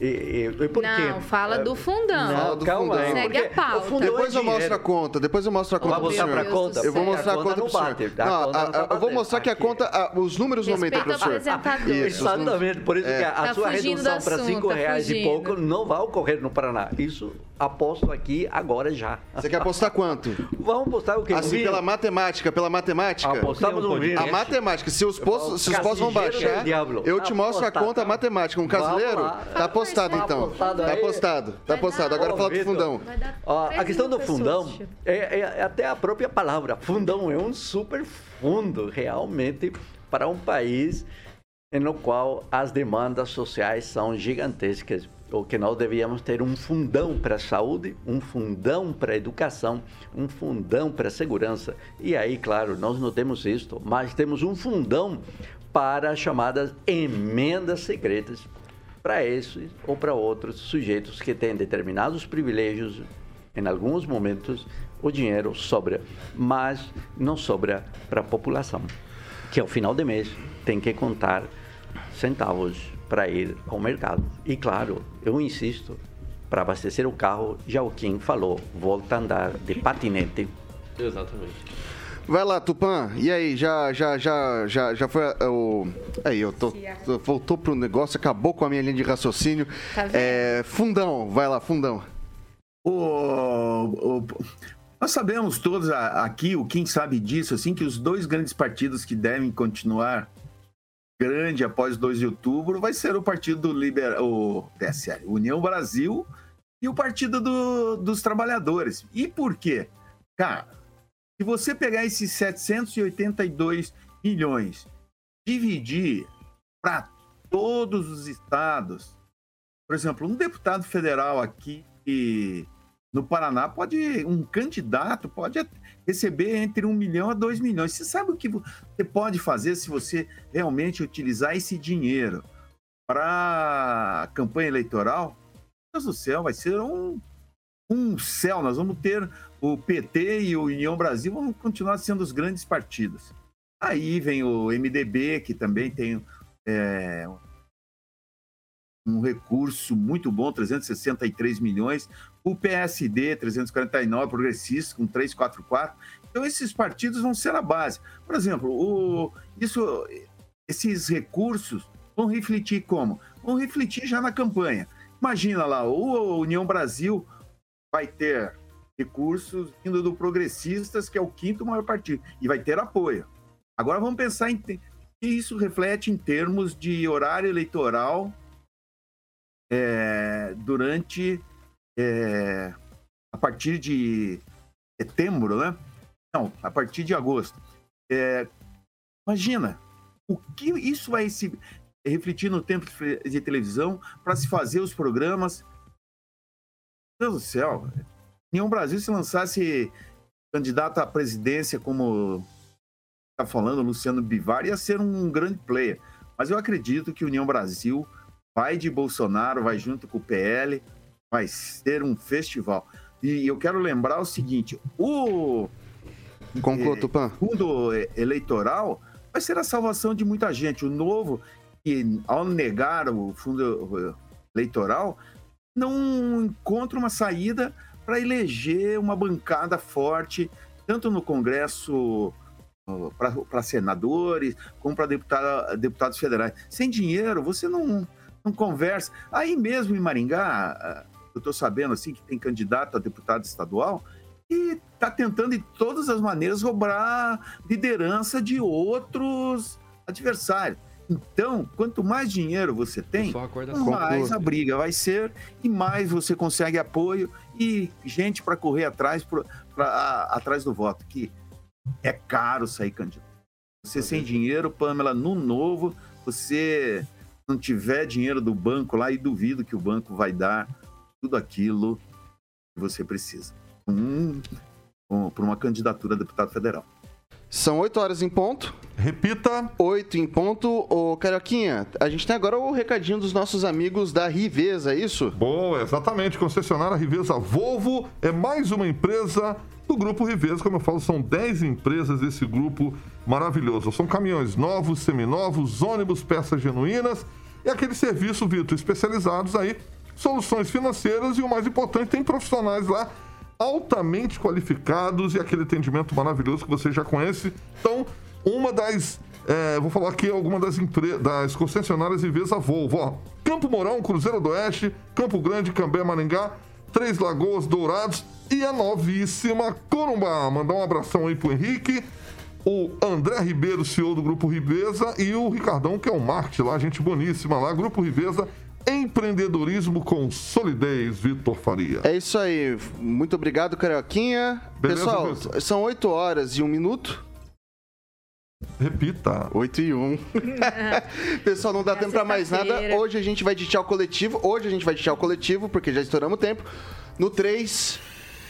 E, e, e por quê? Não, fala do fundão. Fala Não, do calma fundão. Segue porque a pauta. o fundão Depois é eu mostro a conta, depois eu mostro a conta pro senhor. conta? Eu vou mostrar a conta pro senhor. tá eu vou mostrar que a conta, a- os números não o professor. Isso, Exatamente, por isso que a, a Tá sua redução para 5 tá reais e pouco não vai ocorrer no Paraná. Isso aposto aqui agora já. Você quer apostar quanto? Vamos apostar o quê? Assim, pela matemática, pela matemática. Apostamos no vinho. A matemática, se os postos, se os postos vão baixar, eu te mostro a conta matemática. Um lá. tá apostando postado Tá então. postado Tá aí? postado. Tá postado. Agora Ô, fala do fundão. Ó, a questão do fundão é, é- é até a própria palavra. Fundão é um super fundo realmente para um país no qual as demandas sociais são gigantescas. O que nós devíamos ter um fundão para a saúde, um fundão para a educação, um fundão para a segurança. E aí, claro, nós não temos isto, mas temos um fundão para as chamadas emendas secretas para esses ou para outros sujeitos que têm determinados privilégios. Em alguns momentos, o dinheiro sobra, mas não sobra para a população, que ao final de mês tem que contar centavos para ir ao mercado. E claro, eu insisto, para abastecer o carro, já o Kim falou, volta a andar de patinete. Exatamente. Vai lá, Tupã. E aí, já, já, já, já, já foi a- o. Aí, eu tô, tô- voltou pro negócio, acabou com a minha linha de raciocínio. Tá vendo? É, fundão, vai lá, fundão. O- o- nós sabemos todos aqui, o Kim sabe disso, assim, que os dois grandes partidos que devem continuar grande após 2 de outubro vai ser o partido do Liber, o PSL, União Brasil e o Partido do- dos Trabalhadores. E por quê? Cara, se você pegar esses 782 milhões, dividir para todos os estados, por exemplo, um deputado federal aqui no Paraná pode, um candidato pode receber entre um milhão a dois milhões. Você sabe o que você pode fazer se você realmente utilizar esse dinheiro para campanha eleitoral? Deus do céu, vai ser um, um céu. Nós vamos ter o PT e o União Brasil vão continuar sendo os grandes partidos. Aí vem o MDB, que também tem é, um recurso muito bom, 363 milhões. O PSD, 349, progressistas, com 344. Então, esses partidos vão ser a base. Por exemplo, o, isso, esses recursos vão refletir como? Vão refletir já na campanha. Imagina lá, o União Brasil vai ter recursos vindo do Progressistas, que é o quinto maior partido, e vai ter apoio. Agora vamos pensar em que isso reflete em termos de horário eleitoral é, durante é, a partir de setembro, né? Não, a partir de agosto. É, imagina o que isso vai se refletir no tempo de televisão para se fazer os programas. Meu Deus do céu! União Brasil se lançasse candidato à presidência como está falando Luciano Bivar ia ser um grande player. Mas eu acredito que União Brasil vai de Bolsonaro, vai junto com o PL, vai ser um festival. E eu quero lembrar o seguinte: o Conclua, É, fundo eleitoral vai ser a salvação de muita gente. O novo, que ao negar o fundo eleitoral, não encontra uma saída para eleger uma bancada forte, tanto no Congresso para senadores, como para deputado, deputados federais. Sem dinheiro, você não, não conversa. Aí mesmo em Maringá, ah, eu estou sabendo assim que tem candidato a deputado estadual e está tentando de todas as maneiras roubar liderança de outros adversários. Então, quanto mais dinheiro você tem, mais a briga vai ser e mais você consegue apoio e gente para correr atrás, pro- pra- a- atrás do voto, que é caro sair candidato. Você sem dinheiro, Pamela, no novo, você não tiver dinheiro do banco lá e duvido que o banco vai dar tudo aquilo que você precisa. Um, para uma candidatura a deputado federal. São 8 horas em ponto. Repita. 8 em ponto. Ô, Carioquinha, a gente tem agora o recadinho dos nossos amigos da Riveza, é isso? Boa, exatamente. Concessionária Riveza Volvo é mais uma empresa do Grupo Riveza. Como eu falo, são 10 empresas desse grupo maravilhoso. São caminhões novos, seminovos, ônibus, peças genuínas e aquele serviço, Vitor, especializados aí, soluções financeiras e o mais importante, tem profissionais lá altamente qualificados e aquele atendimento maravilhoso que você já conhece. Então, uma das. é, vou falar aqui alguma das, das concessionárias Riveza Volvo. Ó, Campo Mourão, Cruzeiro do Oeste, Campo Grande, Cambé, Maringá, Três Lagoas, Dourados e a novíssima Corumbá. Mandar um abração aí pro Henrique, o André Ribeiro, CEO do Grupo Riveza, e o Ricardão, que é o marketing lá, gente boníssima lá. Grupo Riveza, empreendedorismo com solidez, Vitor Faria. É isso aí. Muito obrigado, Carioquinha. Beleza, Pessoal, são 8 horas e 1 minuto. Repita. 8 e 1. Pessoal, não dá É tempo pra mais nada. Hoje a gente vai de tchau coletivo. Hoje a gente vai de tchau coletivo, porque já estouramos o tempo. No 3.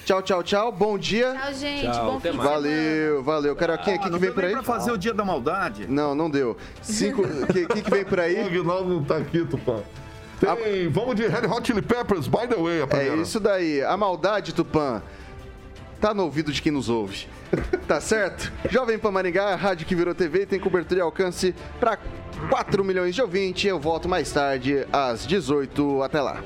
Tchau, tchau, tchau. Bom dia. Tchau, gente. Tchau, Bom fim. Valeu, valeu. Carioquinha, o que, Ah, que não vem por aí? pra fazer o dia da maldade. Não, não deu. Cinco. O que, que, que vem por O aí? Aguinaldo não tá aqui, Tupã. Tem, vamos de Red Hot Chili Peppers, by the way, a É primeira. isso daí. A maldade, Tupã, tá no ouvido de quem nos ouve. Tá certo? Jovem Pan Maringá, rádio que virou TV, tem cobertura e alcance para 4 milhões de ouvintes. Eu volto mais tarde, às 18. Até lá.